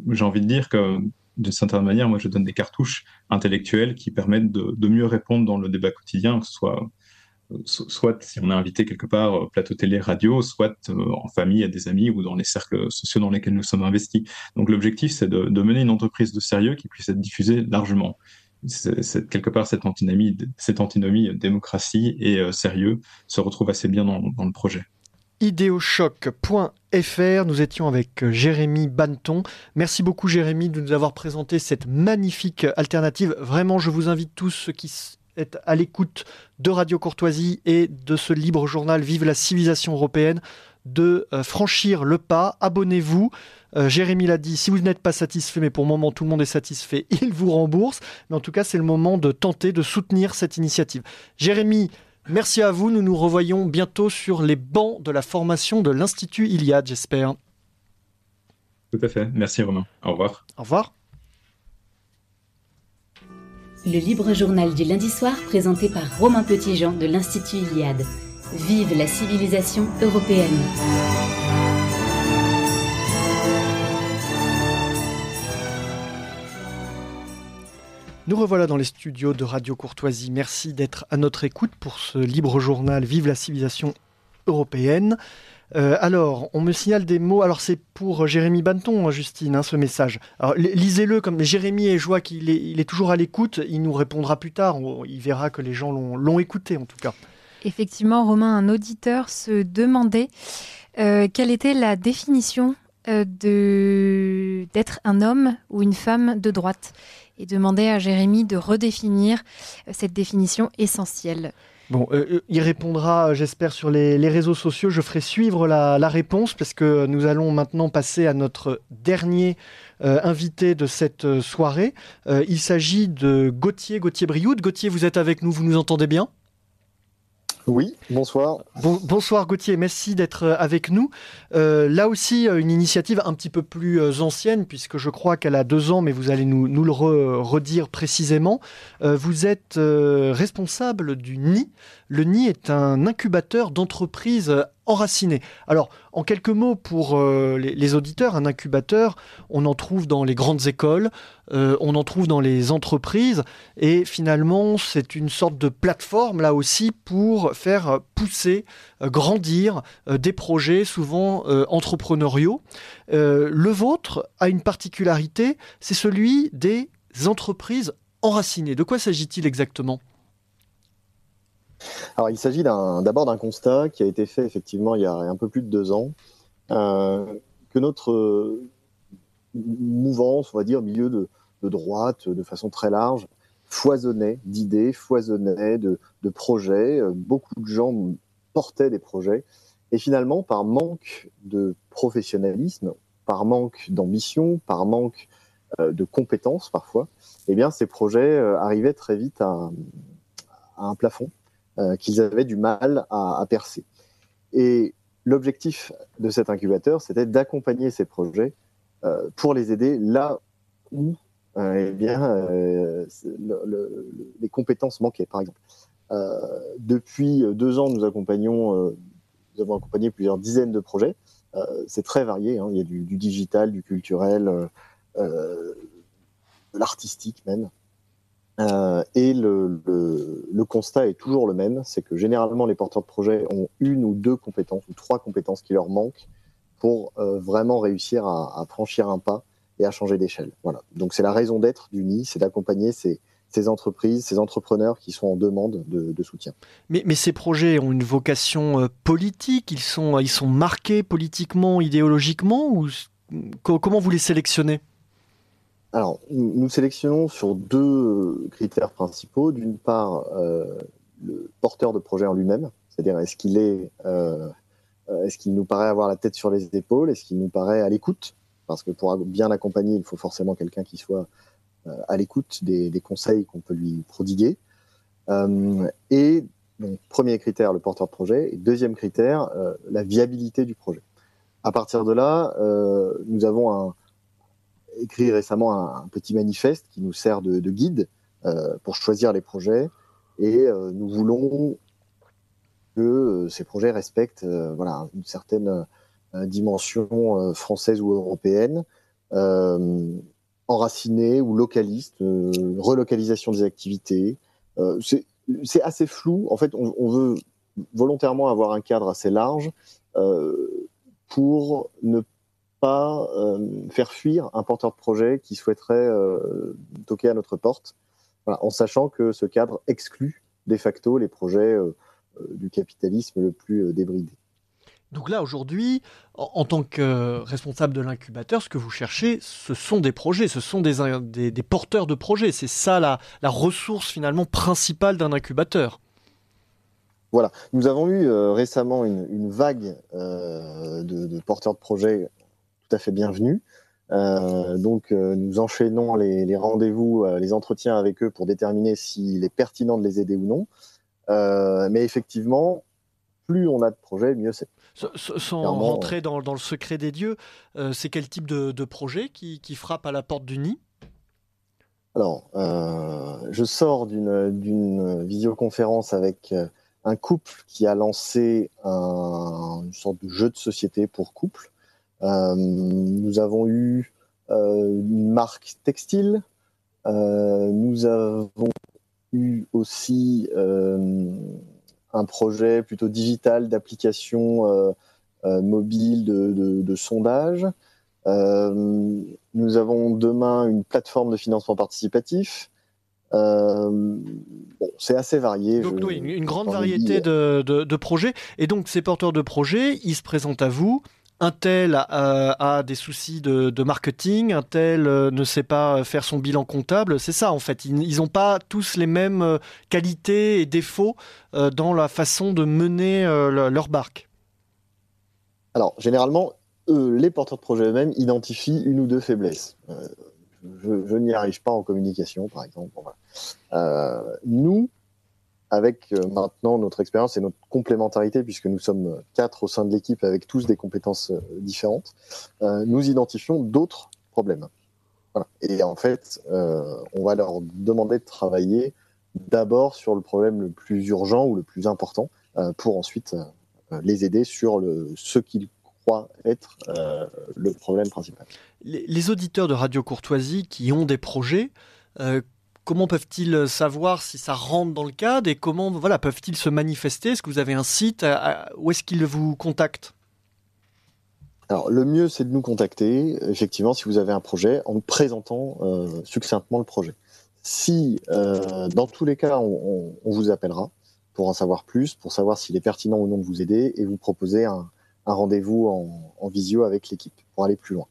[SPEAKER 13] J'ai envie de dire que d'une certaine manière, moi, je donne des cartouches intellectuelles qui permettent de, mieux répondre dans le débat quotidien, que ce soit soit si on est invité quelque part plateau télé radio soit euh, en famille à des amis ou dans les cercles sociaux dans lesquels nous sommes investis. Donc l'objectif c'est de, mener une entreprise de sérieux qui puisse être diffusée largement. C'est quelque part cette antinomie cette antinomie démocratie et euh, sérieux se retrouve assez bien dans le projet
[SPEAKER 2] ideochoc.fr. Nous étions avec Jérémy Banton. Merci beaucoup Jérémy de nous avoir présenté cette magnifique alternative. Vraiment, je vous invite tous ceux qui êtes à l'écoute de Radio Courtoisie et de ce libre journal Vive la civilisation européenne de euh, franchir le pas. Abonnez-vous. Euh, Jérémy l'a dit, si vous n'êtes pas satisfait, mais pour le moment tout le monde est satisfait, il vous rembourse. Mais en tout cas, c'est le moment de tenter de soutenir cette initiative. Jérémy, Merci à vous. Nous nous revoyons bientôt sur les bancs de la formation de l'Institut Iliade, j'espère.
[SPEAKER 13] Tout à fait. Merci Romain. Au revoir.
[SPEAKER 2] Au revoir.
[SPEAKER 1] Le libre journal du lundi soir présenté par Romain Petitjean de l'Institut Iliade. Vive la civilisation européenne.
[SPEAKER 2] Nous revoilà dans les studios de Radio Courtoisie. Merci d'être à notre écoute pour ce libre journal Vive la civilisation européenne. Euh, alors, on me signale des mots. Alors, c'est pour Jérémy Banton, Justine, hein, ce message. Alors, lisez-le comme Jérémy et je vois qu'il est, il est toujours à l'écoute. Il nous répondra plus tard. Il verra que les gens l'ont écouté, en tout cas.
[SPEAKER 10] Effectivement, Romain, un auditeur se demandait euh, quelle était la définition euh, d'être un homme ou une femme de droite et demandait à Jérémy de redéfinir euh, cette définition essentielle.
[SPEAKER 2] Bon, euh, il répondra, j'espère, sur les, réseaux sociaux. Je ferai suivre la, réponse parce que nous allons maintenant passer à notre dernier euh, invité de cette soirée. Euh, il s'agit de Gauthier, Gauthier Brioude. Gauthier, vous êtes avec nous, vous nous entendez bien?
[SPEAKER 14] Oui, bonsoir.
[SPEAKER 2] Bon- bonsoir Gauthier, merci d'être euh, avec nous. Euh, là aussi, euh, une initiative un petit peu plus ancienne, puisque je crois qu'elle a deux ans, mais vous allez nous, le re- redire précisément. Vous êtes responsable du NI. Le NI est un incubateur d'entreprises enracinées. Alors, en quelques mots pour euh, les, auditeurs, un incubateur, on en trouve dans les grandes écoles, euh, on en trouve dans les entreprises, et finalement, c'est une sorte de plateforme là aussi pour faire pousser, euh, grandir des projets souvent entrepreneuriaux. Le vôtre a une particularité, c'est celui des entreprises enracinées. De quoi s'agit-il exactement?
[SPEAKER 14] Alors, il s'agit d'abord d'un constat qui a été fait effectivement il y a un peu plus de deux ans, euh, que notre mouvance, on va dire, milieu de, droite, de façon très large, foisonnait d'idées, foisonnait de, projets. Euh, Beaucoup de gens portaient des projets. Et finalement, par manque de professionnalisme, par manque d'ambition, par manque euh, de compétences parfois, eh bien, ces projets arrivaient très vite à un plafond euh, qu'ils avaient du mal à, percer. Et l'objectif de cet incubateur, c'était d'accompagner ces projets euh, pour les aider là où euh, eh bien, les compétences manquaient, par exemple. Depuis deux ans, nous accompagnons, nous avons accompagné plusieurs dizaines de projets. C'est très varié. hein. Il y a du, du digital, du culturel, de l'artistique même. Euh, et le, constat est toujours le même, c'est que généralement les porteurs de projets ont une ou deux compétences ou trois compétences qui leur manquent pour euh, vraiment réussir à, franchir un pas et à changer d'échelle. Voilà. Donc c'est la raison d'être du NI, c'est d'accompagner ces, entreprises, ces entrepreneurs qui sont en demande de, soutien.
[SPEAKER 2] mais, mais ces projets ont une vocation euh, politique, ils sont, ils sont marqués politiquement, idéologiquement, ou comment vous les sélectionnez?
[SPEAKER 14] Alors, nous sélectionnons sur deux critères principaux. D'une part, euh, le porteur de projet en lui-même, c'est-à-dire est-ce qu'il est, euh, euh, est-ce qu'il nous paraît avoir la tête sur les épaules, est-ce qu'il nous paraît à l'écoute, parce que pour bien l'accompagner, il faut forcément quelqu'un qui soit euh, à l'écoute des, des conseils qu'on peut lui prodiguer. Euh, et donc, premier critère, le porteur de projet, et deuxième critère, euh, la viabilité du projet. À partir de là, euh, nous avons un, écrit récemment un, petit manifeste qui nous sert de, de guide euh, pour choisir les projets. Et euh, nous voulons que euh, ces projets respectent voilà une certaine dimension française ou européenne enracinée ou localiste relocalisation des activités. C'est assez flou. En fait on, on veut volontairement avoir un cadre assez large pour ne pas euh, faire fuir un porteur de projet qui souhaiterait euh, toquer à notre porte, voilà, en sachant que ce cadre exclut de facto les projets euh, du capitalisme le plus débridé.
[SPEAKER 2] Donc là, aujourd'hui, en, tant que responsable de l'incubateur, ce que vous cherchez, ce sont des projets, ce sont des, des, des porteurs de projets. C'est ça la, la ressource finalement principale d'un incubateur.
[SPEAKER 14] Voilà, nous avons eu euh, récemment une, une vague euh, de, de porteurs de projets tout à fait bienvenus. Euh, donc, euh, nous enchaînons les, les rendez-vous, euh, les entretiens avec eux pour déterminer s'il est pertinent de les aider ou non. Euh, mais effectivement, plus on a de projets, mieux c'est.
[SPEAKER 2] Sans rentrer dans, dans le secret des dieux, c'est quel type de, de projet qui, qui frappe à la porte du nid?
[SPEAKER 14] Alors, je sors d'une visioconférence avec un couple qui a lancé un- une sorte de jeu de société pour couple. Euh, nous avons eu euh, une marque textile. Euh, nous avons eu aussi un projet plutôt digital d'application mobile de, de- de sondage. Euh, nous avons demain une plateforme de financement participatif. Euh, bon, c'est assez varié.
[SPEAKER 2] Donc
[SPEAKER 14] je-
[SPEAKER 2] oui, une, grande variété
[SPEAKER 14] dit,
[SPEAKER 2] de, de- de projets. Et donc ces porteurs de projets, ils se présentent à vous. Un tel a, a des soucis de, marketing, un tel euh, ne sait pas faire son bilan comptable. C'est ça en fait. Ils n'ont pas tous les mêmes euh, qualités et défauts euh, dans la façon de mener euh, le- leur barque.
[SPEAKER 14] Alors, généralement, eux, les porteurs de projet eux-mêmes identifient une ou deux faiblesses. Euh, je n'y arrive pas en communication, par exemple. Euh, nous, avec euh, maintenant notre expérience et notre complémentarité, puisque nous sommes quatre au sein de l'équipe avec tous des compétences euh, différentes, euh, nous identifions d'autres problèmes. Et en fait, euh, on va leur demander de travailler d'abord sur le problème le plus urgent ou le plus important, euh, pour ensuite euh, les aider sur ce qu'ils croient être euh, le problème principal.
[SPEAKER 2] Les, auditeurs de Radio Courtoisie qui ont des projets, euh, comment peuvent-ils savoir si ça rentre dans le cadre et comment voilà, peuvent-ils se manifester? Est-ce que vous avez un site à- Où est-ce qu'ils vous contactent?
[SPEAKER 14] Alors, le mieux, c'est de nous contacter, effectivement, si vous avez un projet, en présentant euh, succinctement le projet. Si, euh, dans tous les cas, on vous appellera pour en savoir plus, pour savoir s'il est pertinent ou non de vous aider et vous proposer un, un rendez-vous en, en visio avec l'équipe pour aller plus loin.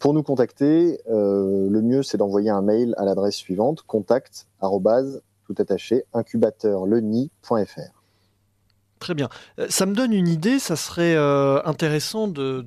[SPEAKER 14] Pour nous contacter, euh, le mieux, c'est d'envoyer un mail à l'adresse suivante contact tout attaché incubateurleni.fr.
[SPEAKER 2] Très bien. Euh, Ça me donne une idée, ça serait euh, intéressant de,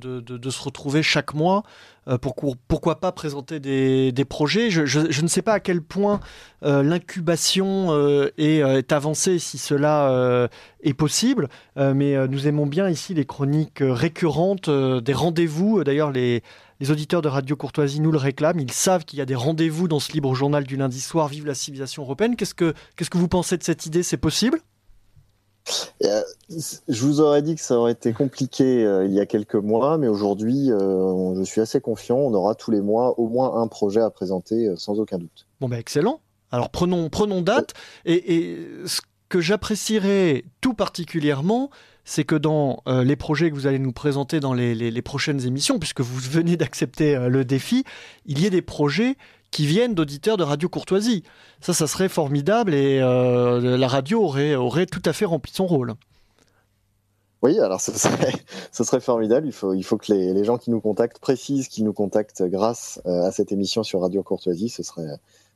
[SPEAKER 2] se retrouver chaque mois. euh, pour, pourquoi pas présenter des, projets je, ne sais pas à quel point l'incubation est, avancée, si cela est possible, mais nous aimons bien ici les chroniques récurrentes, des rendez-vous. D'ailleurs, les, auditeurs de Radio Courtoisie nous le réclament. Ils savent qu'il y a des rendez-vous dans ce libre journal du lundi soir. Vive la civilisation européenne. Qu'est-ce que, vous pensez de cette idée? C'est possible?
[SPEAKER 14] Je vous aurais dit que ça aurait été compliqué euh, il y a quelques mois, mais aujourd'hui, euh, je suis assez confiant. On aura tous les mois au moins un projet à présenter, euh, sans aucun doute.
[SPEAKER 2] Bon, bah excellent. Alors prenons, date. Et, ce que j'apprécierais tout particulièrement, c'est que dans euh, les projets que vous allez nous présenter dans les, les- prochaines émissions, puisque vous venez d'accepter euh, le défi, il y ait des projets qui viennent d'auditeurs de Radio Courtoisie. Ça, ça serait formidable et euh, la radio aurait, aurait tout à fait rempli son rôle.
[SPEAKER 14] Oui, alors ce serait, ce serait formidable. Il faut, il faut que les, les gens qui nous contactent précisent qu'ils nous contactent grâce euh, à cette émission sur Radio Courtoisie. Ce serait,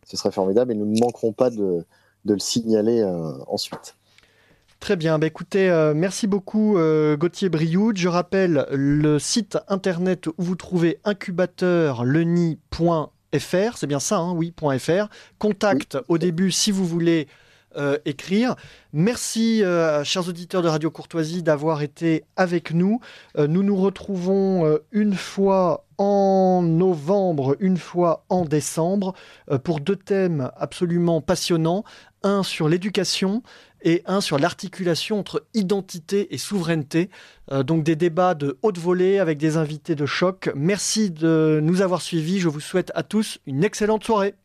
[SPEAKER 14] ce serait formidable et nous ne manquerons pas de, de le signaler euh, ensuite.
[SPEAKER 2] Très bien, bah écoutez, euh, merci beaucoup euh, Gauthier Brioud. Je rappelle le site internet où vous trouvez incubateurleni.fr, c'est bien ça, hein, oui, .fr. Contact au début si vous voulez euh, écrire. Merci, euh, chers auditeurs de Radio Courtoisie, d'avoir été avec nous. Euh, nous nous retrouvons une fois en novembre, une fois en décembre, pour deux thèmes absolument passionnants. Un sur l'éducation et un sur l'articulation entre identité et souveraineté. Euh, donc des débats de haute volée avec des invités de choc. Merci de nous avoir suivis. Je vous souhaite à tous une excellente soirée.